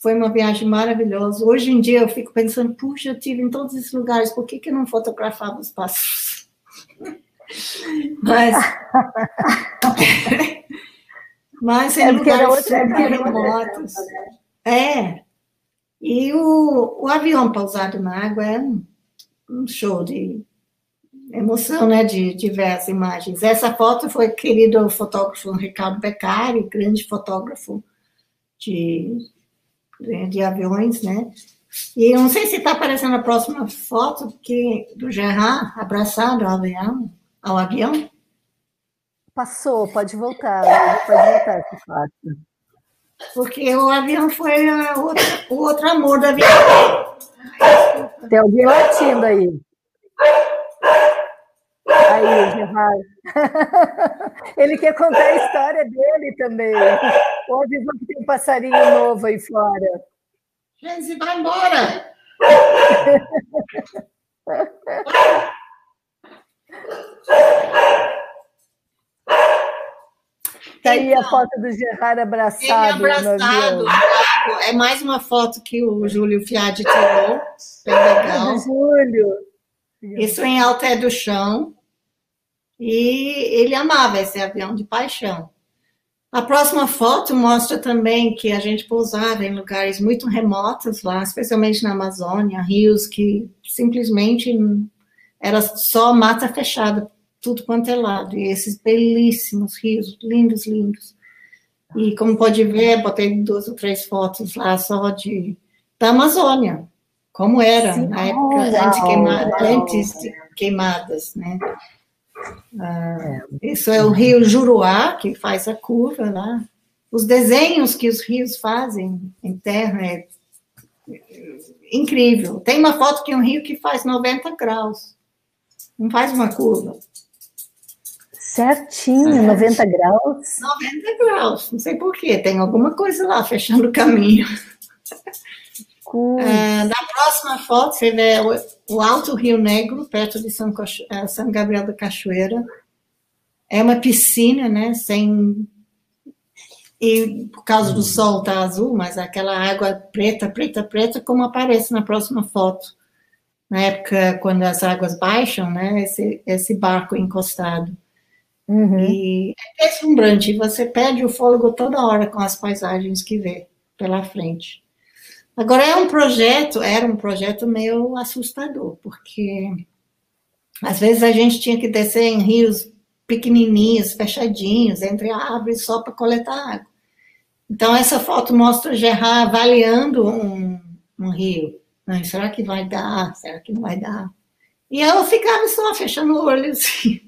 foi uma viagem maravilhosa. Hoje em dia eu fico pensando, puxa, eu tive em todos esses lugares, por que, que eu não fotografava os pássaros? Mas, mas em é lugares super remotos. É. E o, o avião pausado na água é um, show de emoção, né, de, de ver as imagens. Essa foto foi querido fotógrafo Ricardo Beccari, grande fotógrafo de, de aviões, né? E não sei se está aparecendo a próxima foto que, do Gerard abraçado ao avião, ao avião. Passou, pode voltar, pode voltar essa foto. Porque o avião foi outra, o outro amor da vida. Tem alguém latindo aí. Aí, Gerard. Ele quer contar a história dele também. Ou avisou que tem um passarinho novo aí fora. Gente, vai embora! Tá aí então, a foto do Gerard abraçado. Ele abraçado. É mais uma foto que o Júlio Fiade tirou. Bem legal. Júlio. Isso em Alté do Chão. E ele amava esse avião de paixão. A próxima foto mostra também que a gente pousava em lugares muito remotos lá, especialmente na Amazônia, rios que simplesmente era só mata fechada, tudo quanto é lado. E esses belíssimos rios, lindos, lindos. E como pode ver, botei duas ou três fotos lá só de da Amazônia, como era Sim, na época antes, queimada, antes de queimadas, né? Ah, isso é o rio Juruá, que faz a curva lá. Os desenhos que os rios fazem em terra é incrível. Tem uma foto que um rio que faz 90 graus. Não faz uma curva. Certinho, é. 90 graus. 90 graus, não sei porquê, tem alguma coisa lá fechando o caminho. É, na próxima foto, você vê o, o, Alto Rio Negro, perto de São, é, São Gabriel da Cachoeira. É uma piscina, né? Sem. E por causa do sol tá azul, mas aquela água preta, preta, preta, como aparece na próxima foto. Na época, quando as águas baixam, né? Esse, esse barco encostado. Uhum. E é deslumbrante, você perde o fôlego toda hora com as paisagens que vê pela frente. Agora é um projeto, era um projeto meio assustador, porque Às vezes a gente tinha que descer em rios pequenininhos, fechadinhos, entre árvores, só para coletar água. Então, essa foto mostra Gerard avaliando um, um rio. será que vai dar? Será que não vai dar? E eu ficava só fechando o olho assim.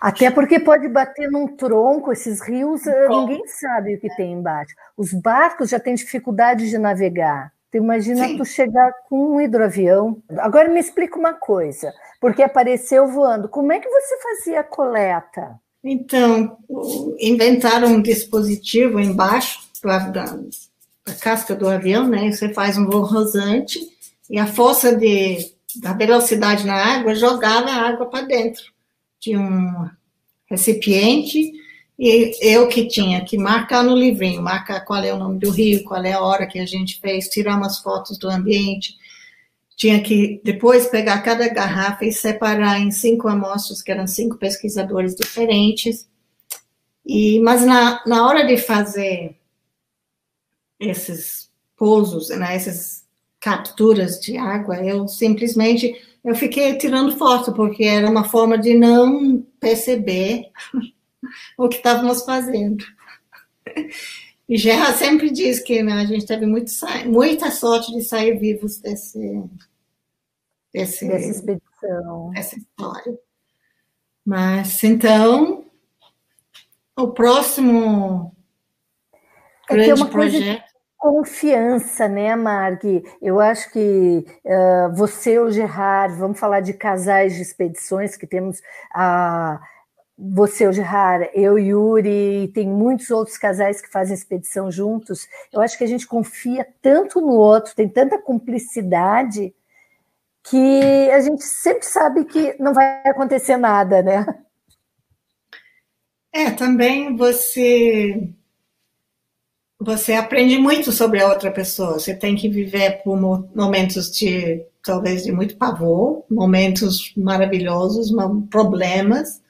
Até porque pode bater num tronco, esses rios, eh, ninguém sabe o que tem embaixo. Os barcos já têm dificuldade de navegar. Tu imagina Sim. tu chegar com um hidroavião. Agora me explica uma coisa, porque apareceu voando. Como é que você fazia a coleta? Então, inventaram um dispositivo embaixo da, da casca do avião, né? Você faz um voo rasante e a força de, da velocidade na água jogava a água para dentro de um recipiente e eu que tinha que marcar no livrinho, marcar qual é o nome do rio, qual é a hora que a gente fez, tirar umas fotos do ambiente. Tinha que depois pegar cada garrafa e separar em cinco amostras, que eram cinco pesquisadores diferentes. E, mas na, na hora de fazer esses pousos, né, essas capturas de água, eu simplesmente eu fiquei tirando foto, porque era uma forma de não perceber o que estávamos fazendo. E Gerra sempre diz que né, a gente teve muito, muita sorte de sair vivos desse, desse, dessa expedição. Dessa história. Mas, então, o próximo é grande projeto confiança, né, Marg? Eu acho que uh, você, o Gerard, vamos falar de casais de expedições que temos a. Você, o Gerard, eu, Yuri, tem muitos outros casais que fazem expedição juntos. Eu acho que a gente confia tanto no outro, tem tanta cumplicidade, que a gente sempre sabe que não vai acontecer nada, né? É, também você você aprende muito sobre a outra pessoa. Você tem que viver por momentos de talvez de muito pavor, momentos maravilhosos, problemas,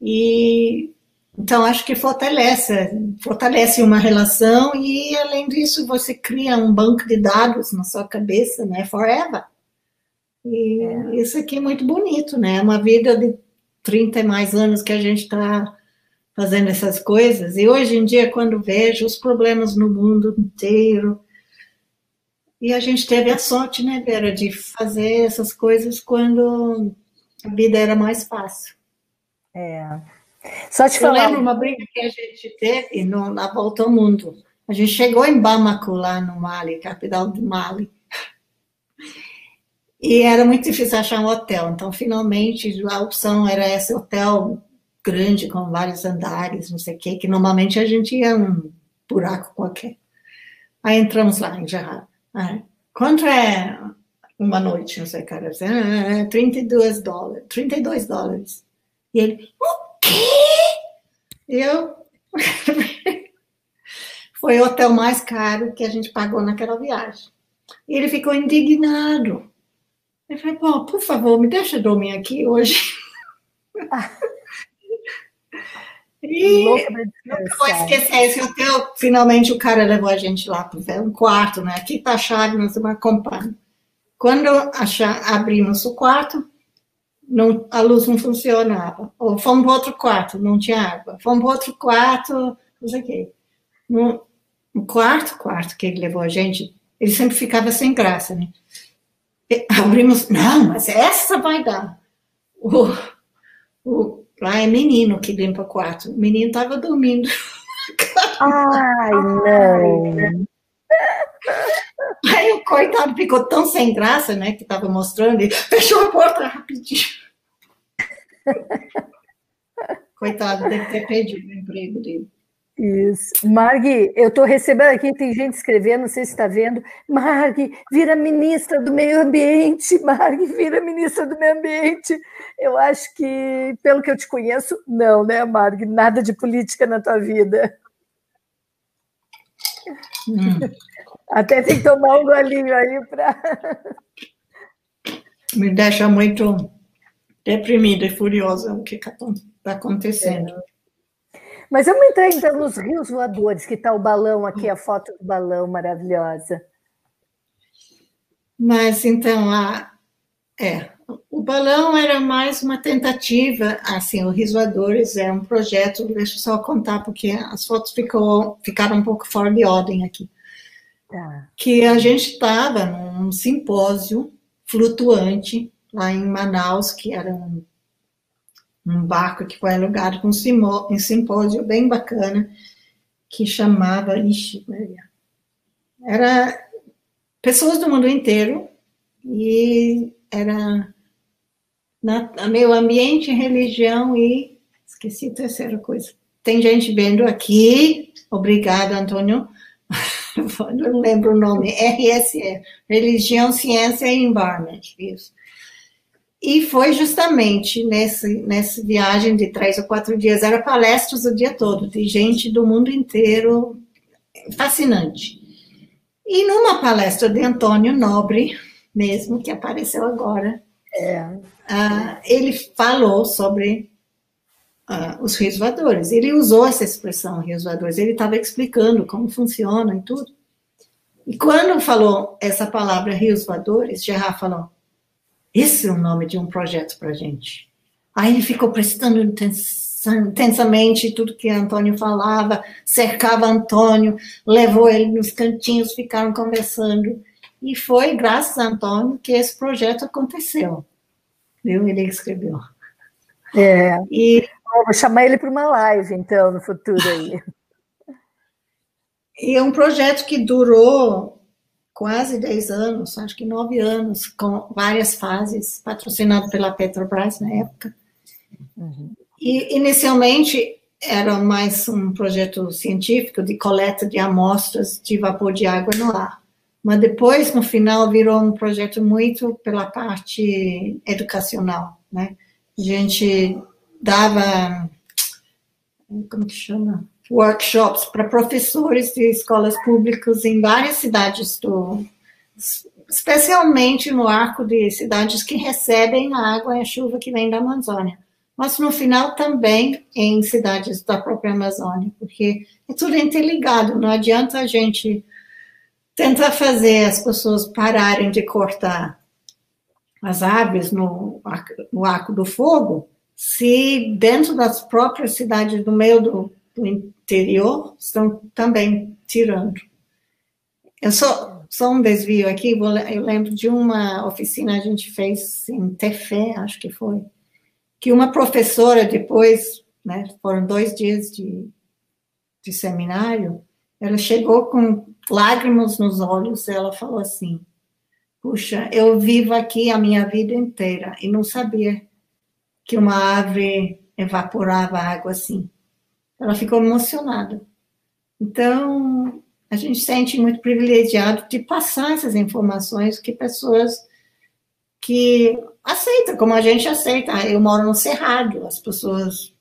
e então acho que fortalece, fortalece uma relação e além disso você cria um banco de dados na sua cabeça, né, forever. E é. isso aqui é muito bonito, né? É uma vida de 30 e mais anos que a gente está fazendo essas coisas. E hoje em dia, quando vejo os problemas no mundo inteiro, e a gente teve a sorte, né, Vera, de fazer essas coisas quando a vida era mais fácil. É. Só te falar. Eu lembro uma briga que a gente teve no, na volta ao mundo. A gente chegou em Bamako, lá no Mali, capital do Mali. E era muito difícil achar um hotel. Então, finalmente, a opção era esse hotel grande, com vários andares, não sei o quê, que normalmente a gente ia um buraco qualquer. Aí entramos lá em Gerard. Ah, quanto é uma noite, não sei, cara? Ah, 32 dólares. 32 dólares. E ele, o quê? Eu. Foi o hotel mais caro que a gente pagou naquela viagem. E ele ficou indignado. Ele falou, pô, por favor, me deixa dormir aqui hoje. E nunca vou esquecer esse hotel. Finalmente o cara levou a gente lá para um quarto, né? Aqui tá a chave, nós vamos acompanhar. Quando abrimos o quarto, não, a luz não funcionava. Ou fomos para outro quarto, não tinha água. Fomos para outro quarto, não sei o quê. No, no quarto quarto que ele levou a gente, ele sempre ficava sem graça, né? E abrimos, não, mas essa vai dar. O, o, lá é menino que limpa quarto. O menino estava dormindo. Ai, não. Aí o coitado ficou tão sem graça, né, que estava mostrando, e fechou a porta rapidinho. coitado, deve ter perdido o emprego dele. Isso. Marg, eu estou recebendo aqui, tem gente escrevendo, não sei se está vendo. Marg, vira ministra do meio ambiente. Marg, vira ministra do meio ambiente. Eu acho que, pelo que eu te conheço, não, né, Marg? Nada de política na tua vida. Hum. Até tem que tomar um golinho aí para. Me deixa muito deprimida e furiosa o que está acontecendo. É. Mas vamos entrar então nos rios voadores, que está o balão aqui, a foto do balão maravilhosa. Mas então, a, É, o balão era mais uma tentativa, assim, o Risoadores é um projeto, deixa eu só contar, porque as fotos ficou, ficaram um pouco fora de ordem aqui. Tá. Que a gente estava num simpósio flutuante lá em Manaus, que era um, um barco que foi alugado com um simpósio bem bacana, que chamava, ixi, era pessoas do mundo inteiro, e era na, meio ambiente, religião e esqueci a terceira coisa. Tem gente vendo aqui, obrigada, Antônio. Não lembro o nome, RSE, Religião, Ciência e Environment, isso. E foi justamente nesse, nessa viagem de três ou quatro dias, era palestras o dia todo, de gente do mundo inteiro, fascinante. E numa palestra de Antônio Nobre, mesmo, que apareceu agora. É. Uh, ele falou sobre uh, os rios voadores. Ele usou essa expressão, rios voadores. Ele estava explicando como funciona e tudo. E quando falou essa palavra rios voadores, Gerard falou: esse é o nome de um projeto para a gente. Aí ele ficou prestando intensamente tudo que Antônio falava, cercava Antônio, levou ele nos cantinhos, ficaram conversando. E foi graças a Antônio que esse projeto aconteceu. Viu? Ele escreveu. É. E vou chamar ele para uma live, então, no futuro aí. E é um projeto que durou quase 10 anos, acho que 9 anos, com várias fases, patrocinado pela Petrobras na época. Uhum. E inicialmente era mais um projeto científico de coleta de amostras de vapor de água no ar. Mas depois, no final, virou um projeto muito pela parte educacional, né? A gente dava, como que chama? Workshops para professores de escolas públicas em várias cidades do, especialmente no arco de cidades que recebem a água e a chuva que vem da Amazônia. Mas no final também em cidades da própria Amazônia, porque é tudo interligado, não adianta a gente tentar fazer as pessoas pararem de cortar as árvores no, no arco do fogo, se dentro das próprias cidades do meio do, do interior estão também tirando. Eu só, só um desvio aqui, eu lembro de uma oficina a gente fez em Tefé, acho que foi, que uma professora depois, né, foram dois dias de, de seminário, ela chegou com lágrimas nos olhos, ela falou assim: Puxa, eu vivo aqui a minha vida inteira e não sabia que uma árvore evaporava água assim. Ela ficou emocionada. Então, a gente se sente muito privilegiado de passar essas informações que pessoas que aceitam, como a gente aceita. Eu moro no Cerrado, as pessoas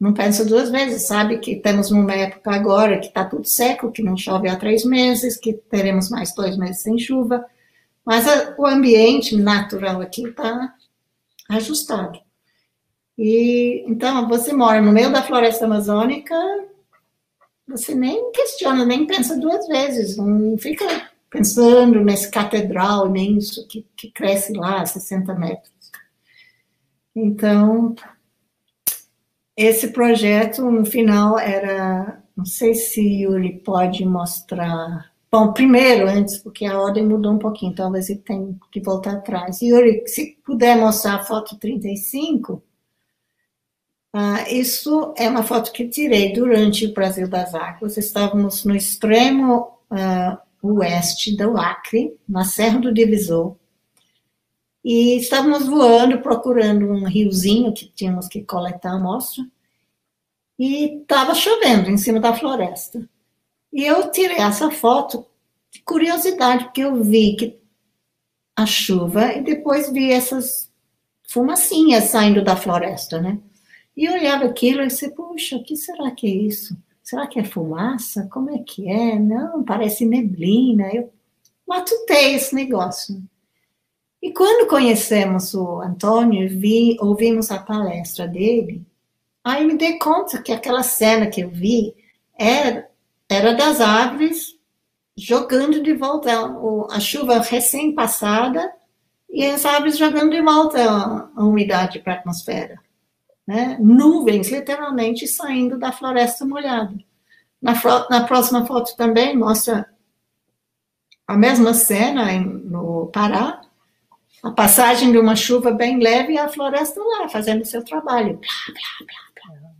não pensa duas vezes, sabe que temos uma época agora que está tudo seco, que não chove há três meses, que teremos mais dois meses sem chuva, mas a, o ambiente natural aqui está ajustado. E então você mora no meio da floresta amazônica, você nem questiona, nem pensa duas vezes, não fica pensando nesse catedral imenso que, que cresce lá a 60 metros. Então, esse projeto, no final, era. Não sei se Yuri pode mostrar. Bom, primeiro, antes, porque a ordem mudou um pouquinho, talvez ele tenha que voltar atrás. Yuri, se puder mostrar a foto 35. Ah, isso é uma foto que tirei durante o Brasil das Águas. Estávamos no extremo ah, oeste do Acre, na Serra do Divisor, e estávamos voando, procurando um riozinho que tínhamos que coletar a amostra. E estava chovendo em cima da floresta. E eu tirei essa foto de curiosidade, porque eu vi que a chuva e depois vi essas fumacinhas saindo da floresta, né? E eu olhava aquilo e disse, puxa, o que será que é isso? Será que é fumaça? Como é que é? Não, parece neblina. Eu matutei esse negócio. E quando conhecemos o Antônio, vi, ouvimos a palestra dele, aí me dei conta que aquela cena que eu vi era, era das árvores jogando de volta a chuva recém-passada e as aves jogando de volta a umidade para a atmosfera. Né? Nuvens, literalmente, saindo da floresta molhada. Na, na próxima foto também mostra a mesma cena em, no Pará, a passagem de uma chuva bem leve e a floresta lá fazendo seu trabalho. Blá, blá, blá, blá.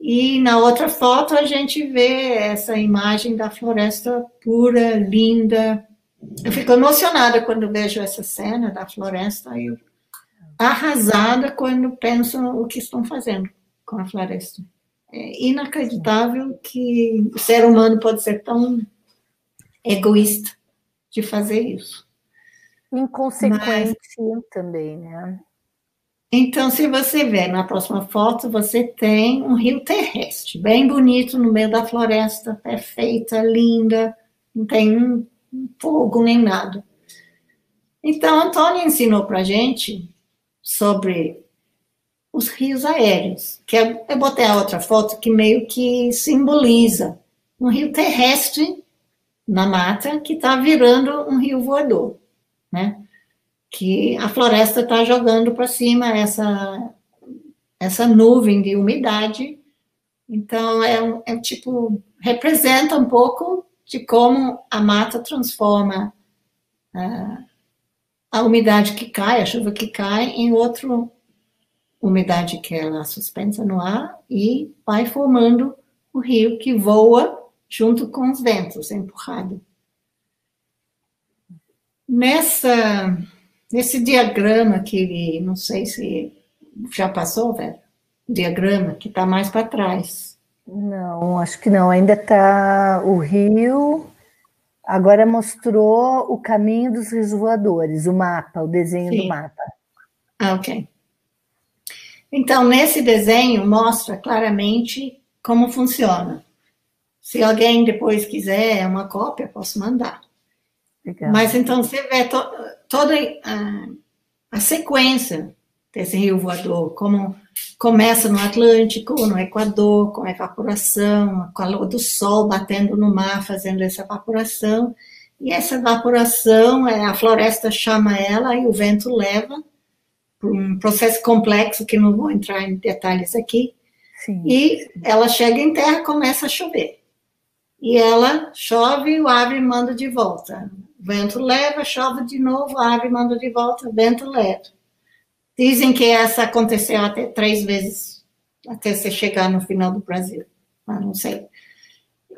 E na outra foto a gente vê essa imagem da floresta pura, linda. Eu fico emocionada quando vejo essa cena da floresta e arrasada quando penso o que estão fazendo com a floresta. É inacreditável que o ser humano pode ser tão egoísta de fazer isso. Inconsequente Mas, também, né? Então, se você ver na próxima foto, você tem um rio terrestre, bem bonito, no meio da floresta, perfeita, linda, não tem fogo nem nada. Então, Antônio ensinou para gente sobre os rios aéreos, que é, eu botei a outra foto que meio que simboliza um rio terrestre na mata que está virando um rio voador né? Que a floresta está jogando para cima essa, essa nuvem de umidade. Então, é, um, é tipo, representa um pouco de como a mata transforma uh, a umidade que cai, a chuva que cai, em outra umidade que ela suspensa no ar e vai formando o rio que voa junto com os ventos, empurrado. Nessa, nesse diagrama que ele, não sei se já passou, velho, diagrama que está mais para trás. Não, acho que não. Ainda está o rio. Agora mostrou o caminho dos rios voadores, o mapa, o desenho Sim. do mapa. Ah, ok. Então, nesse desenho mostra claramente como funciona. Se alguém depois quiser uma cópia, posso mandar. Legal. Mas então você vê to, toda a, a, sequência desse rio voador, como começa no Atlântico, no Equador, com a evaporação, o calor do sol batendo no mar, fazendo essa evaporação. E essa evaporação, é, a floresta chama ela e o vento leva, por um processo complexo que não vou entrar em detalhes aqui. Sim. E ela chega em terra, começa a chover. E ela chove, o ave manda de volta vento leva, chove de novo, a ave manda de volta, vento leva. Dizem que essa aconteceu até três vezes, até você chegar no final do Brasil, mas não sei.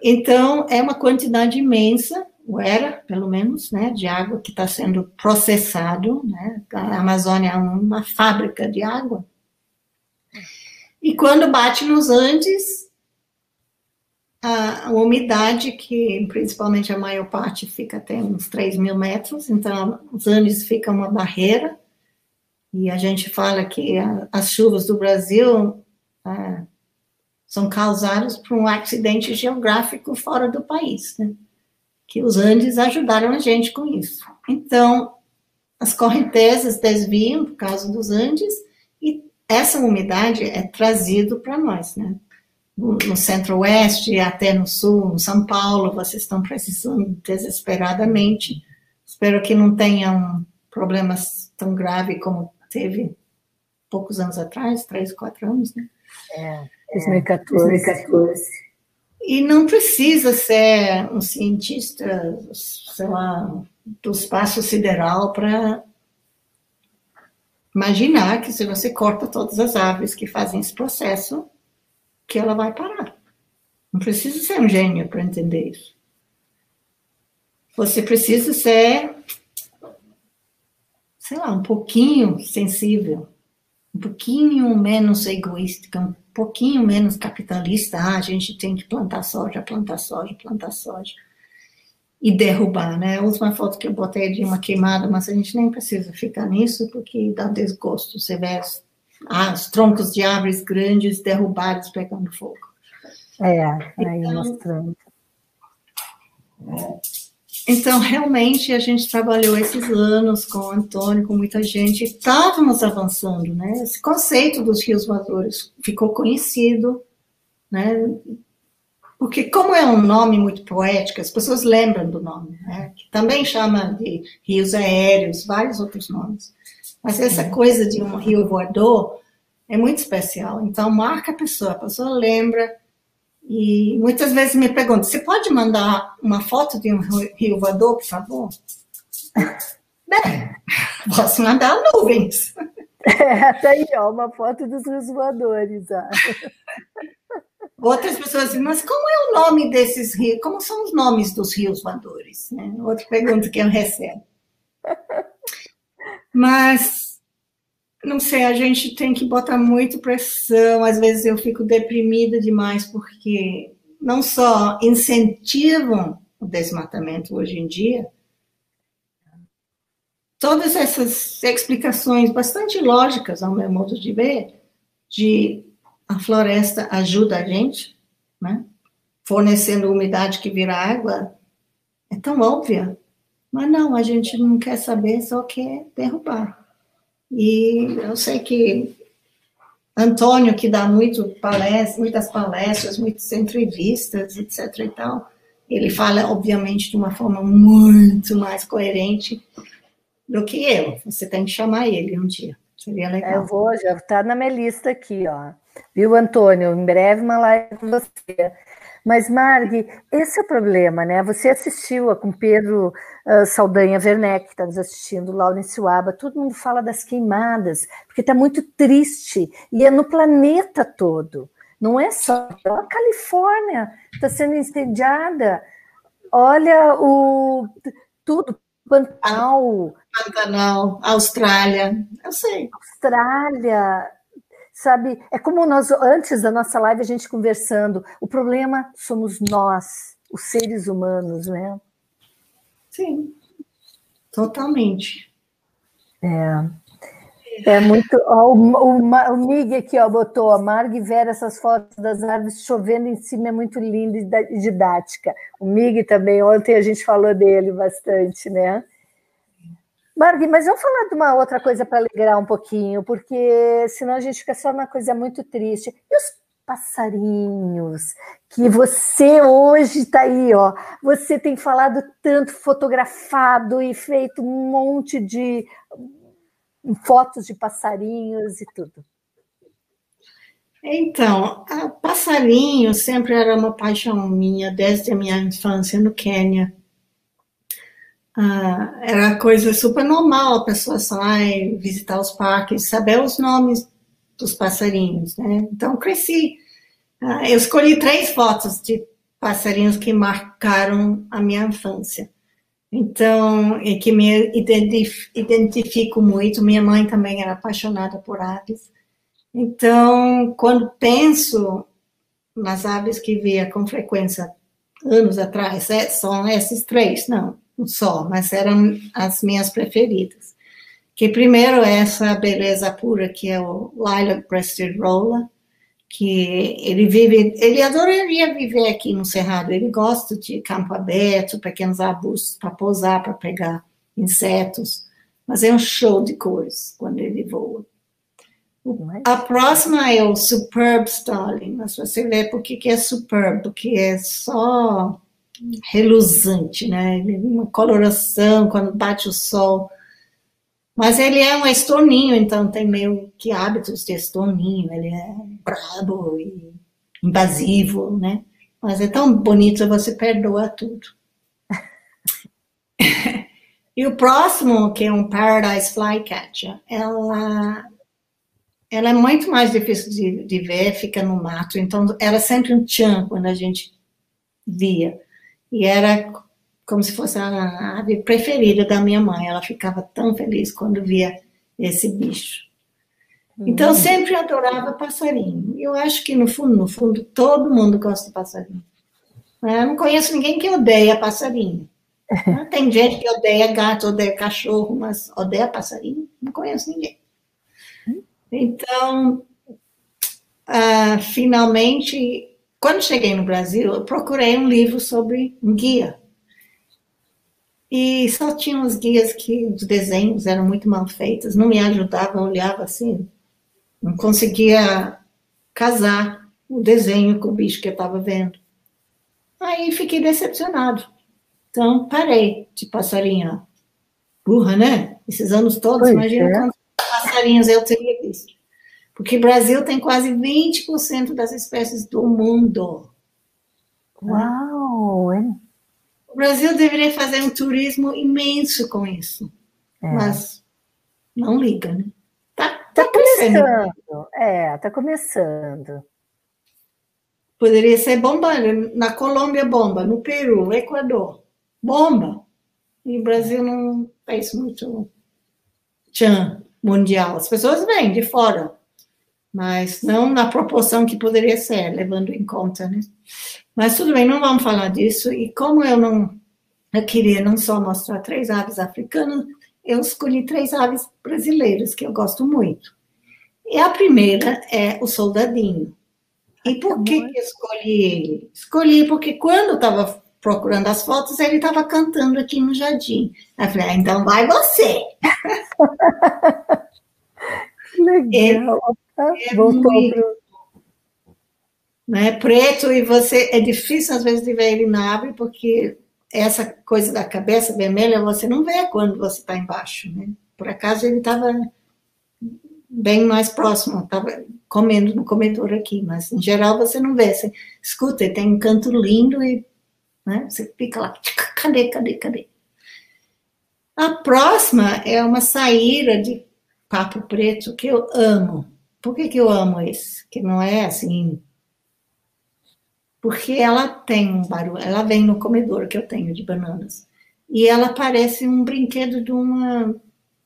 Então, é uma quantidade imensa, ou era, pelo menos, né, de água que está sendo processado, né, a Amazônia é uma fábrica de água. E quando bate nos Andes, a, umidade, que principalmente a maior parte fica até uns 3 mil metros, então os Andes ficam uma barreira, e a gente fala que a, as chuvas do Brasil é, são causadas por um acidente geográfico fora do país, né? que os Andes ajudaram a gente com isso. Então, as correntezas desviam por causa dos Andes, e essa umidade é trazido para nós, né? no centro-oeste, até no sul, em São Paulo, vocês estão precisando desesperadamente. Espero que não tenham problemas tão graves como teve poucos anos atrás, três, quatro anos, né? É, 2014. 2014. E não precisa ser um cientista, sei lá, do espaço sideral para imaginar que se você corta todas as árvores que fazem esse processo, que ela vai parar. Não precisa ser um gênio para entender isso. Você precisa ser, sei lá, um pouquinho sensível, um pouquinho menos egoísta, um pouquinho menos capitalista. Ah, a gente tem que plantar soja, plantar soja, plantar soja. E derrubar, né? A última foto que eu botei de uma queimada, mas a gente nem precisa ficar nisso, porque dá desgosto. Você vê os troncos de árvores grandes derrubados pegando fogo. É, aí então, mostrando. Então, realmente, a gente trabalhou esses anos com o Antônio, com muita gente, e estávamos avançando, né? Esse conceito dos rios voadores ficou conhecido, né? Porque como é um nome muito poético, as pessoas lembram do nome, né? Que também chama de rios aéreos, vários outros nomes. Mas essa coisa de um rio voador é muito especial. Então, marca a pessoa, a pessoa lembra. E muitas vezes me perguntam: você pode mandar uma foto de um rio voador, por favor? Bem, posso mandar nuvens. É, tá aí, ó, uma foto dos rios voadores. Ó. Outras pessoas dizem, mas como é o nome desses rios? Como são os nomes dos rios voadores? Né? Outra pergunta que eu recebo. Mas, não sei, a gente tem que botar muito pressão. Às vezes eu fico deprimida demais, porque não só incentivam o desmatamento hoje em dia, todas essas explicações bastante lógicas, ao meu modo de ver, de a floresta ajuda a gente, né? fornecendo umidade que vira água, é tão óbvia. Mas não, a gente não quer saber, só quer derrubar. E eu sei que Antônio, que dá muito palestra, muitas palestras, muitas entrevistas, etc. e tal, ele fala, obviamente, de uma forma muito mais coerente do que eu. Você tem que chamar ele um dia. Seria legal. Eu vou, já está na minha lista aqui, ó. Viu, Antônio? Em breve uma live com você. Mas, Marg, esse é o problema, né? Você assistiu com Pedro uh, Saldanha Werneck, que está nos assistindo, Laurence Uaba, todo mundo fala das queimadas, porque está muito triste, e é no planeta todo. Não é só a Califórnia está sendo incendiada. Olha o tudo, Pantanal. Pantanal, Austrália, eu sei. Austrália, sabe? É como nós, antes da nossa live, a gente conversando, o problema somos nós, os seres humanos, né? Sim, totalmente. É. É muito. Ó, o, o, o Mig aqui ó, botou, a Marg Vera, essas fotos das árvores chovendo em cima é muito linda e didática. O Mig também, ontem a gente falou dele bastante, né? Marg, mas vamos falar de uma outra coisa para alegrar um pouquinho, porque senão a gente fica só numa coisa muito triste. E os passarinhos, que você hoje está aí, ó. Você tem falado tanto, fotografado e feito um monte de fotos de passarinhos e tudo. Então, passarinho sempre era uma paixão minha desde a minha infância no Quênia. Ah, era coisa super normal, a pessoa sai visitar os parques, saber os nomes dos passarinhos, né? Então, cresci. Ah, eu escolhi três fotos de passarinhos que marcaram a minha infância. Então, e que me identifico muito. Minha mãe também era apaixonada por aves. Então, quando penso nas aves que via com frequência anos atrás, é, são esses três, não só, mas eram as minhas preferidas. Que primeiro é essa beleza pura que é o Lilac Breasted Rolla, que ele vive, ele adoraria viver aqui no Cerrado, ele gosta de campo aberto, pequenos arbustos para pousar, para pegar insetos, mas é um show de cores quando ele voa. A próxima é o Superb Starling, mas você vê por que é superb, porque é só reluzante, né? Uma coloração quando bate o sol. Mas ele é um estorninho, então tem meio que hábitos de estorninho. Ele é brabo e invasivo, né? Mas é tão bonito, você perdoa tudo. e o próximo, que é um Paradise Flycatcher, ela, ela é muito mais difícil de, de ver, fica no mato. Então, era sempre um tchan quando a gente via. E era como se fosse a ave preferida da minha mãe. Ela ficava tão feliz quando via esse bicho. Então, eu uhum. sempre adorava passarinho. Eu acho que, no fundo, no fundo, todo mundo gosta de passarinho. Eu não conheço ninguém que odeia passarinho. Tem gente que odeia gato, odeia cachorro, mas odeia passarinho? Não conheço ninguém. Então, uh, finalmente, quando cheguei no Brasil, eu procurei um livro sobre um guia. E só tinha uns guias que os desenhos eram muito mal feitos, não me ajudavam, olhava assim, não conseguia casar o desenho com o bicho que eu estava vendo. Aí fiquei decepcionado. Então, parei de passarinhar. Burra, né? Esses anos todos, pois imagina é. quantos passarinhos eu teria visto. Porque o Brasil tem quase 20% das espécies do mundo. Uau! É? O Brasil deveria fazer um turismo imenso com isso. É. Mas não liga, né? Tá, tá, tá começando. É, tá começando. Poderia ser bomba. Na Colômbia, bomba. No Peru, Equador, bomba. E o Brasil não fez muito tchan mundial. As pessoas vêm de fora, mas não na proporção que poderia ser, levando em conta, né? Mas tudo bem, não vamos falar disso. E como eu não eu queria não só mostrar três aves africanas, eu escolhi três aves brasileiras que eu gosto muito. E a primeira é o soldadinho. E por que, que escolhi ele? Escolhi porque quando eu estava procurando as fotos, ele estava cantando aqui no jardim. Eu falei, ah, então vai você. Legal. É, é Voltou muito, pro... né, preto e você é difícil às vezes de ver ele na árvore porque essa coisa da cabeça vermelha você não vê quando você está embaixo, né? Por acaso ele estava bem mais próximo, estava comendo no comedor aqui, mas em geral você não vê. Você escuta, ele tem um canto lindo e né, você fica lá, cadê, cadê, cadê? A próxima é uma saíra de papo preto que eu amo. Por que, que eu amo esse? Que não é assim. Porque ela tem um barulho, ela vem no comedor que eu tenho de bananas. E ela parece um brinquedo de uma,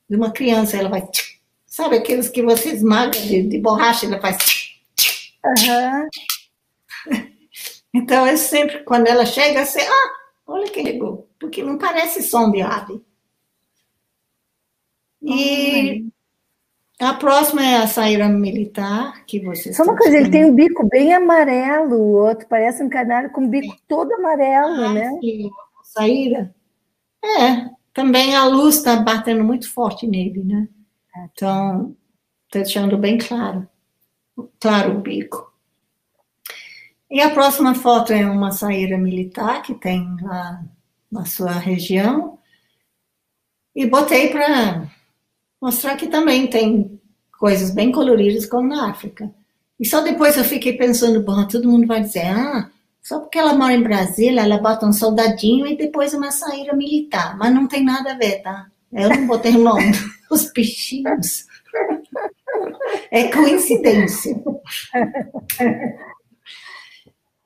de uma criança. Ela vai. Sabe aqueles que você esmaga de, de borracha, ela faz. Uhum. Então, eu sempre, quando ela chega, assim, ah, olha quem chegou. Porque não parece som de ave. E a próxima é a saíra militar, que você. Só uma coisa, ele tem o um bico bem amarelo, o outro parece um canário com o bico todo amarelo, ah, né? Sim. Saíra. É, também a luz está batendo muito forte nele, né? Então, está deixando bem claro. Claro o bico. E a próxima foto é uma saíra militar que tem lá na sua região. E botei para mostrar que também tem coisas bem coloridas como na África. E só depois eu fiquei pensando, bom, todo mundo vai dizer, ah, só porque ela mora em Brasília, ela bota um soldadinho e depois uma saíra militar. Mas não tem nada a ver, tá? Eu não botei o nome dos bichinhos. É coincidência.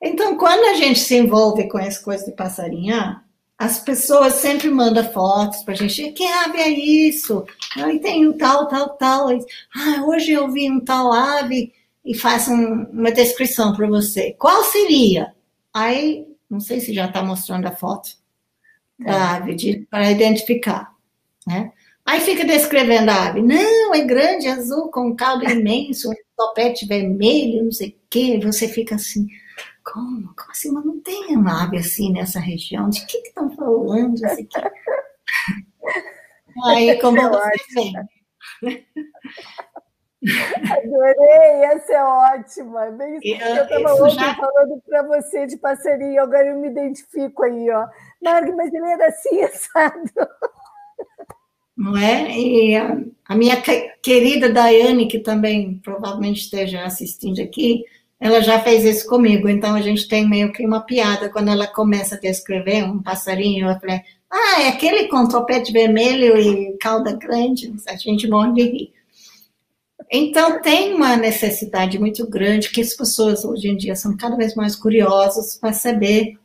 Então, quando a gente se envolve com essa coisa de passarinhar, as pessoas sempre mandam fotos para a gente. Que ave é isso? Aí tem um tal, tal, tal. Ah, hoje eu vi um tal ave e faço um, uma descrição para você. Qual seria? Aí, não sei se já está mostrando a foto da é. ave para identificar, né? Aí fica descrevendo a ave. Não, é grande, azul, com um caldo imenso, um topete vermelho, não sei o quê. Você fica assim, como? Como assim? Mas não tem uma ave assim nessa região? De que estão falando? Aqui? Aí, como você vê. Adorei, essa é ótima. Bem, eu estava já... falando para você de parceria, agora eu me identifico aí, ó. Marg, mas ele era assim, assado. Não é? E a, a minha querida Daiane, que também provavelmente esteja assistindo aqui, ela já fez isso comigo, então a gente tem meio que uma piada quando ela começa a descrever um passarinho, eu falei, ah, é aquele com topete vermelho e cauda grande, a gente morre de rir. Então tem uma necessidade muito grande que as pessoas hoje em dia são cada vez mais curiosas para saber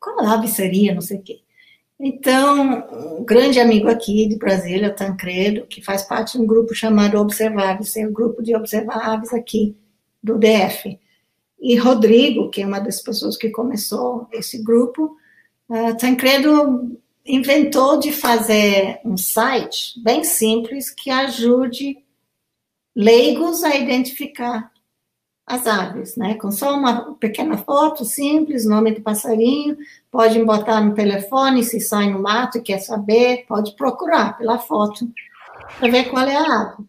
qual ave seria, não sei o quê. Então, um grande amigo aqui de Brasília, Tancredo, que faz parte de um grupo chamado Observáveis, tem um grupo de observáveis aqui do DF. E Rodrigo, que é uma das pessoas que começou esse grupo, uh, Tancredo inventou de fazer um site bem simples que ajude leigos a identificar as aves, né? Com só uma pequena foto simples, nome do passarinho, pode botar no telefone se sai no mato e quer saber, pode procurar pela foto para ver qual é a ave.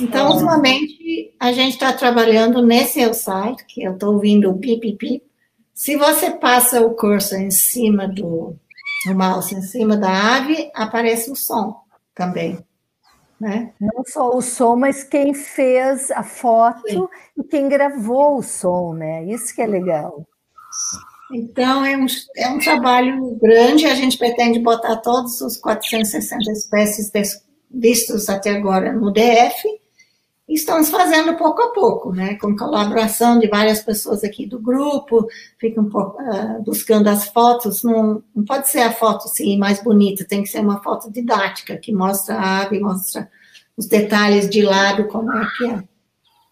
Então, é. ultimamente, a gente está trabalhando nesse site, que eu estou ouvindo o pipipi, Se você passa o cursor em cima do o mouse, em cima da ave, aparece o som também. Né? Não só o som, mas quem fez a foto Sim. e quem gravou o som, né? Isso que é legal. Então, é um, é um trabalho grande, a gente pretende botar todos os 460 espécies vistos até agora no DF, estamos fazendo pouco a pouco, né, com colaboração de várias pessoas aqui do grupo, ficam uh, buscando as fotos, não, não pode ser a foto assim, mais bonita, tem que ser uma foto didática, que mostra a ave, mostra os detalhes de lado, como é que é.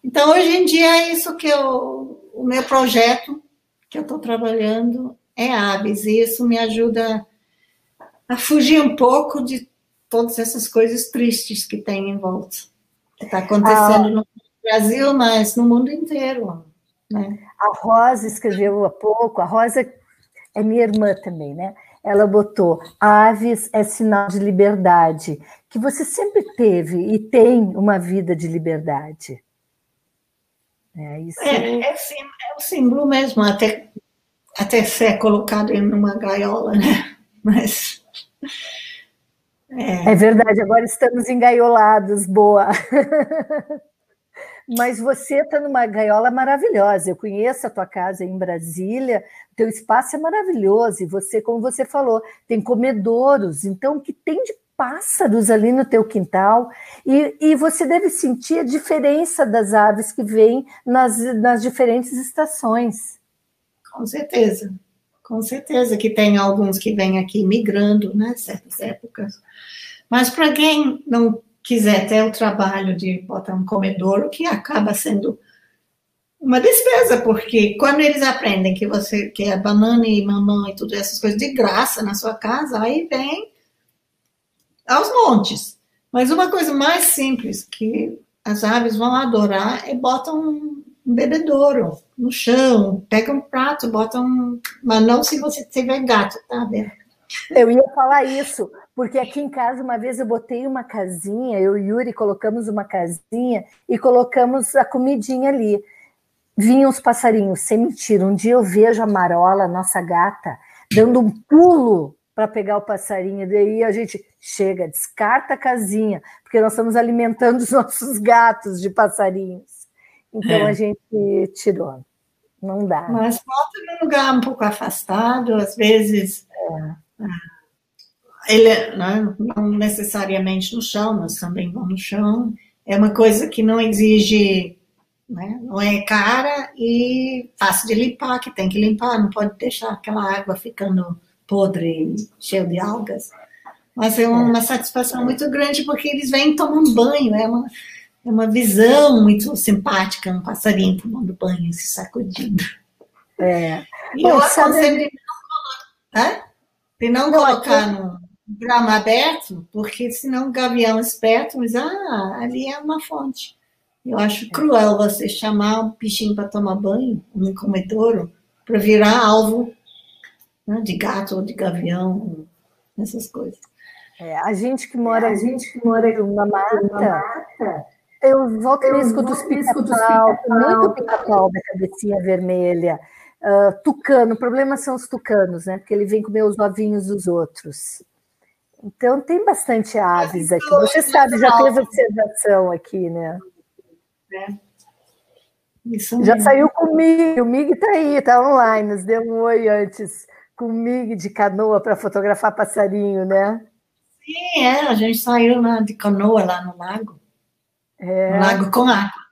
Então, hoje em dia, é isso que eu, o meu projeto que eu estou trabalhando é aves, e isso me ajuda a fugir um pouco de todas essas coisas tristes que tem em volta. Que está acontecendo ah, no Brasil, mas no mundo inteiro. Né? A Rosa escreveu há pouco, a Rosa é minha irmã também, né? Ela botou: aves é sinal de liberdade, que você sempre teve e tem uma vida de liberdade. É, isso... é, é, sim, é o símbolo mesmo, até, até ser colocado em uma gaiola, né? Mas. É. é verdade, agora estamos engaiolados, boa. Mas você está numa gaiola maravilhosa. Eu conheço a tua casa em Brasília, o teu espaço é maravilhoso. E você, como você falou, tem comedouros. Então, o que tem de pássaros ali no teu quintal e, e você deve sentir a diferença das aves que vêm nas, nas diferentes estações. Com certeza, com certeza que tem alguns que vêm aqui migrando, né, certas épocas. Mas para quem não quiser ter o trabalho de botar um comedouro, que acaba sendo uma despesa, porque quando eles aprendem que você quer banana e mamãe e tudo essas coisas de graça na sua casa, aí vem aos montes. Mas uma coisa mais simples que as aves vão adorar é botam um bebedouro no chão, pega um prato, botam. Mas não se você tiver gato, tá, Bela? Eu ia falar isso, porque aqui em casa uma vez eu botei uma casinha, eu e Yuri colocamos uma casinha e colocamos a comidinha ali. Vinham os passarinhos, sem mentira. Um dia eu vejo a Marola, nossa gata, dando um pulo para pegar o passarinho. Daí a gente chega, descarta a casinha, porque nós estamos alimentando os nossos gatos de passarinhos. Então é. a gente tirou. Não dá. Mas volta num lugar um pouco afastado, às vezes. É. Ele né, não necessariamente no chão, mas também vão no chão. É uma coisa que não exige né? Não é cara e fácil de limpar, que tem que limpar, não pode deixar aquela água ficando podre, cheio de algas. Mas é uma satisfação muito grande porque eles vêm tomando banho, é uma, é uma visão muito simpática, um passarinho tomando banho, se sacudindo. É. E Bom, eu aconselho de não, colocar no grama aberto, porque senão o gavião esperto diz, ah, ali é uma fonte. Eu acho cruel você chamar um bichinho para tomar banho, um comedouro, para virar alvo né, de gato ou de gavião, essas coisas. É, a gente que mora, é, a gente que mora numa mata eu volto e escuto os pica-pau, muito pica-pau da cabecinha vermelha. Uh, tucano, o problema são os tucanos, né? Porque ele vem comer os ovinhos dos outros. Então tem bastante aves aqui. Você sabe, já fez observação aqui, né? É. Já saiu com o Mig, o Mig está aí, está online, nos deu um oi antes comigo de canoa para fotografar passarinho, né? Sim, é, a gente saiu na, de canoa lá no lago. É. No lago com água.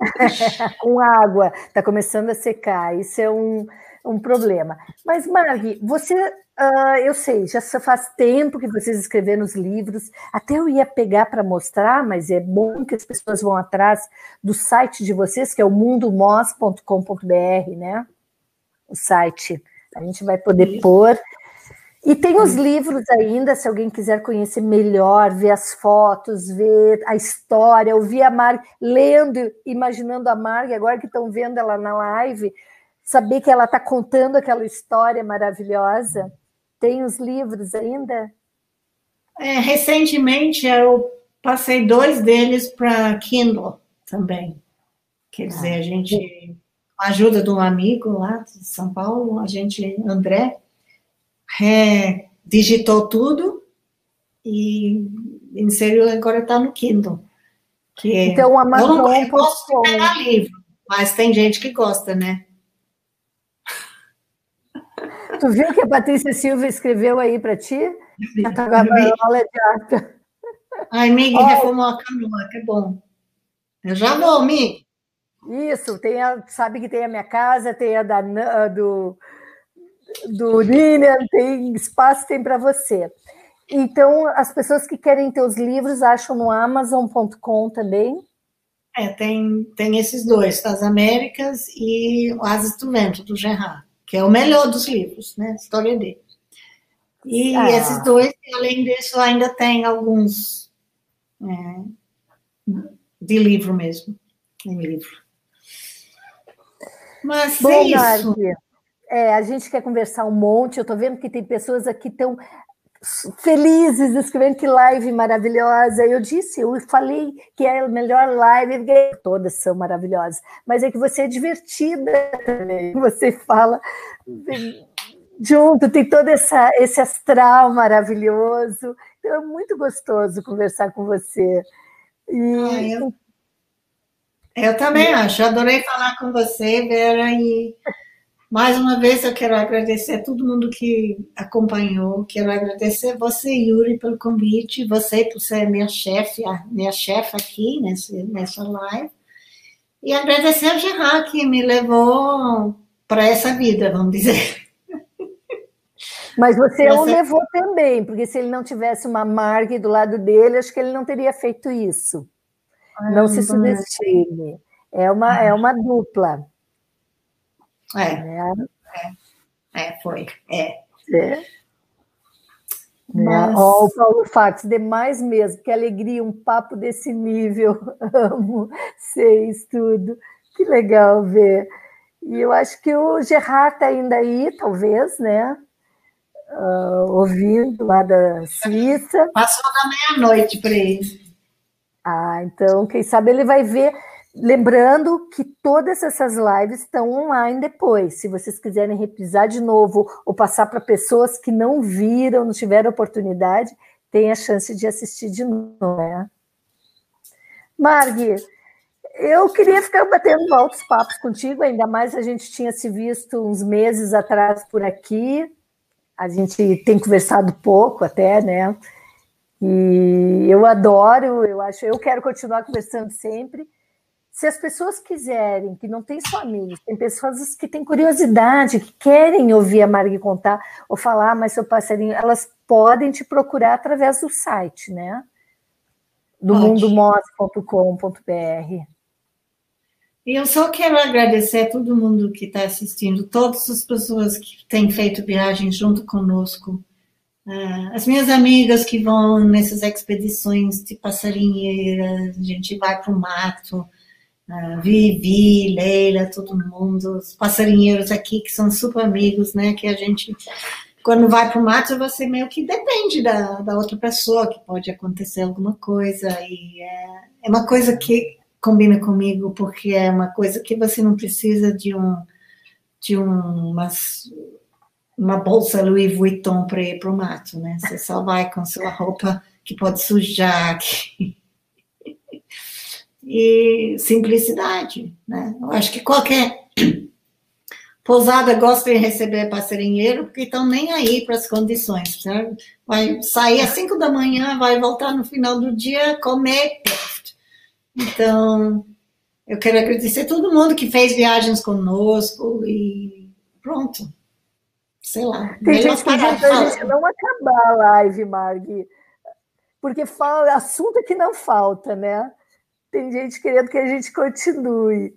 com água, está começando a secar, isso é um, um problema. Mas, Margui, você, uh, eu sei, já faz tempo que vocês escreveram os livros, até eu ia pegar para mostrar, mas é bom que as pessoas vão atrás do site de vocês, que é o mundomos.com.br, né? O site. A gente vai poder pôr. E tem os livros ainda, se alguém quiser conhecer melhor, ver as fotos, ver a história, ouvir a Marg lendo, imaginando a Marg, agora que estão vendo ela na live, saber que ela está contando aquela história maravilhosa. Tem os livros ainda? É, recentemente eu passei dois deles para Kindle também. Quer dizer, a gente a ajuda de um amigo lá de São Paulo, a gente, André, é, digitou tudo e inseriu, agora está no Kindle. Que é, então, a Amazon eu não eu gosto de pegar livro, mas tem gente que gosta, né? Tu viu que a Patrícia Silva escreveu aí para ti? Aula de arte. Ai, Mig, oh. reformou a cama, que bom. Eu já vou, Mig. Isso, tem a, sabe que tem a minha casa, tem a da, do, do Lilian, tem espaço, tem para você. Então, as pessoas que querem ter os livros acham no Amazon.com também? É, tem, tem esses dois, das Américas e o Asas do Vento, do Gerard, que é o melhor dos livros, né? História dele. E ah. esses dois, além disso, ainda tem alguns é, de livro mesmo, em livro. Mas Bom, é isso. É, a gente quer conversar um monte. Eu estou vendo que tem pessoas aqui tão felizes escrevendo que live maravilhosa. Eu disse, eu falei que é a melhor live, todas são maravilhosas, mas é que você é divertida também. Você fala junto, tem todo essa, esse astral maravilhoso. Então é muito gostoso conversar com você. E... Ah, eu... eu também acho, adorei falar com você, Vera, e mais uma vez eu quero agradecer a todo mundo que acompanhou, quero agradecer você, Yuri, pelo convite, você por ser minha chefe, minha chefe aqui nesse, nessa live, e agradecer a Gerard que me levou para essa vida, vamos dizer. Mas você essa... o levou também, porque se ele não tivesse uma Marg do lado dele, acho que ele não teria feito isso. Ai, não se subestime. É uma, é uma dupla. É. Né? É. é, foi. É. é. Mas... Oh, o Paulo Fax, demais mesmo, que alegria, um papo desse nível. Amo seis, tudo. Que legal ver. E eu acho que o Gerard está ainda aí, talvez, né? Uh, ouvindo lá da Suíça. Passou da meia-noite para ele. Ah, então, quem sabe ele vai ver Lembrando que todas essas lives estão online depois. Se vocês quiserem reprisar de novo ou passar para pessoas que não viram, não tiveram oportunidade, tem a chance de assistir de novo. Né? Margui, eu queria ficar batendo altos papos contigo, ainda mais a gente tinha se visto uns meses atrás por aqui. A gente tem conversado pouco até, né? E eu adoro, eu acho, eu quero continuar conversando sempre se as pessoas quiserem, que não tem só amigos, tem pessoas que têm curiosidade, que querem ouvir a Margui contar ou falar, mas seu passarinho, elas podem te procurar através do site, né? Do mundomos.com.br. Eu só quero agradecer a todo mundo que está assistindo, todas as pessoas que têm feito viagem junto conosco, uh, as minhas amigas que vão nessas expedições de passarinheira, a gente vai para o mato, Uh, Vivi, Leila, todo mundo, os passarinheiros aqui que são super amigos, né? Que a gente, quando vai para o mato, você meio que depende da, da outra pessoa, que pode acontecer alguma coisa. E é, é uma coisa que combina comigo, porque é uma coisa que você não precisa de um de um, umas, uma bolsa Louis Vuitton para ir para o mato, né? Você só vai com sua roupa que pode sujar, que e simplicidade. Né? Eu acho que qualquer pousada gosta de receber passarinheiro porque estão nem aí para as condições. Certo? Vai sair às 5 da manhã, vai voltar no final do dia, comer. Então, eu quero agradecer a todo mundo que fez viagens conosco e pronto. Sei lá. Tem gente que a gente não acabar a live, Margui. Porque fala, assunto que não falta, né? Tem gente querendo que a gente continue.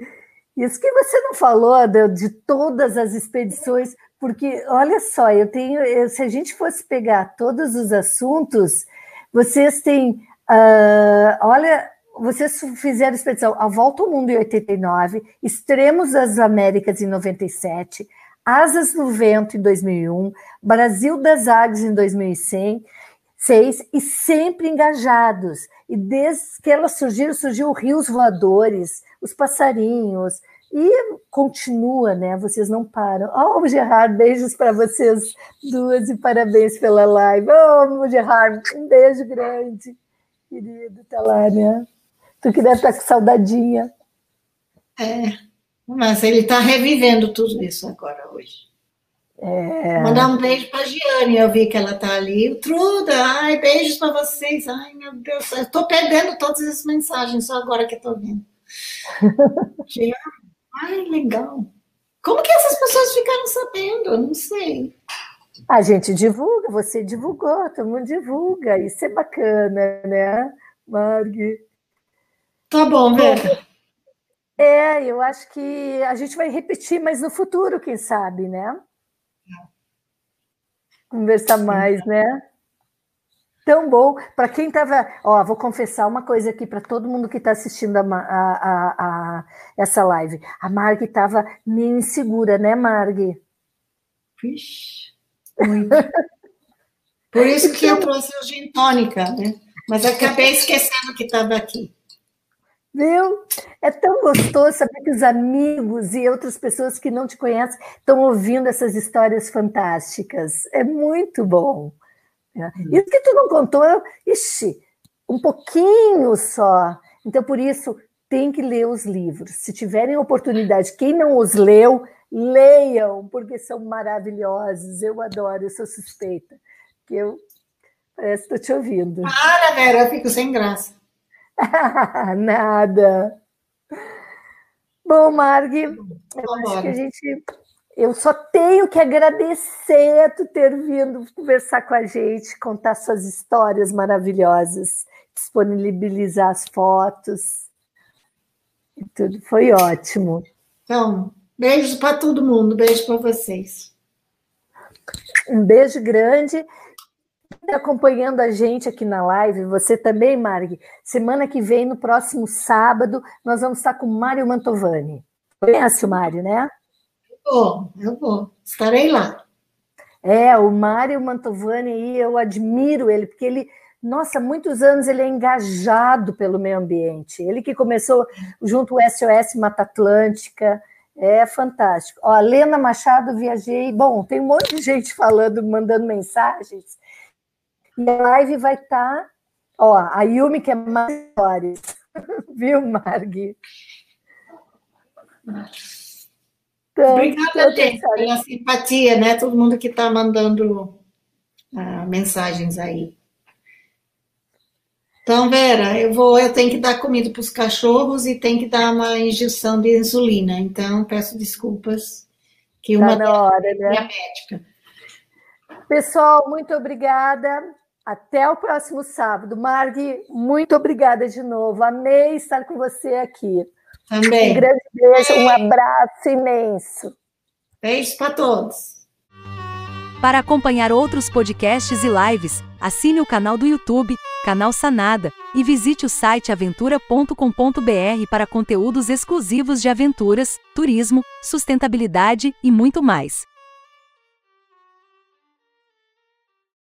Isso que você não falou de, de todas as expedições, porque olha só, eu tenho, eu, se a gente fosse pegar todos os assuntos, vocês têm, uh, olha, vocês fizeram expedição A Volta ao Mundo em 89, Extremos das Américas em 97, Asas no Vento em 2001, Brasil das Águas em 2006, e sempre engajados. E desde que elas surgiram, surgiu rios voadores, os passarinhos, E continua, né? Vocês não param. Oh, Gerard, beijos para vocês duas e parabéns pela live. Oh, Gerard, um beijo grande, querido, tá lá, né? Tu que deve estar tá com saudadinha. É, mas ele está revivendo tudo isso agora, hoje. É... Mandar um beijo para a Giane, eu vi que ela está ali. Truda, ai, beijos para vocês. Ai, meu Deus, eu estou perdendo todas as mensagens, só agora que estou vendo. Giane, ai, legal. Como que essas pessoas ficaram sabendo? Eu não sei. A gente divulga, você divulgou, todo mundo divulga, isso é bacana, né, Marg? Tá bom, Vera. É, eu acho que a gente vai repetir, mas no futuro, quem sabe, né? Conversar mais, né? Tão bom. Para quem estava. Ó, vou confessar uma coisa aqui para todo mundo que está assistindo a, a, a, essa live. A Marg estava meio insegura, né, Marg? Vixe, muito. Por isso que eu trouxe o gin tônica, né? Mas acabei esquecendo que estava aqui. Viu? É tão gostoso saber que os amigos e outras pessoas que não te conhecem estão ouvindo essas histórias fantásticas. É muito bom. É. Uhum. Isso que tu não contou, ixi, um pouquinho só. Então, por isso, tem que ler os livros. Se tiverem oportunidade, quem não os leu, leiam, porque são maravilhosos. Eu adoro, eu sou suspeita. Que eu parece que estou te ouvindo. Para, Vera, eu fico sem graça. Nada. Bom, Marg, eu acho que a gente. Eu só tenho que agradecer tu ter vindo conversar com a gente, contar suas histórias maravilhosas, disponibilizar as fotos. E tudo foi ótimo. Então, beijos para todo mundo, beijo para vocês. Um beijo grande acompanhando a gente aqui na live, você também, Marg. Semana que vem, no próximo sábado, nós vamos estar com o Mário Mantovani. Conhece o Mário, né? Eu vou, eu vou. Estarei lá. É, o Mário Mantovani eu admiro ele, porque ele, nossa, muitos anos ele é engajado pelo meio ambiente. Ele que começou junto ao SOS Mata Atlântica, é fantástico. Ó, Lena Machado, viajei. Bom, tem um monte de gente falando, mandando mensagens. E a live vai estar. Tá, ó, a Yumi que é mais histórias. Viu, Marg? Então, Obrigada, gente, pela simpatia, né? Todo mundo que está mandando uh, mensagens aí. Então, Vera, eu vou, eu tenho que dar comida para os cachorros e tenho que dar uma injeção de insulina. Então, peço desculpas que uma tá na hora, né? médica. Pessoal, muito obrigada. Até o próximo sábado. Marg, muito obrigada de novo. Amei estar com você aqui. Também. Um grande beijo, um abraço imenso. Beijo para todos. Para acompanhar outros podcasts e lives, assine o canal do YouTube, Canal Sanada, e visite o site aventura.com.br para conteúdos exclusivos de aventuras, turismo, sustentabilidade e muito mais.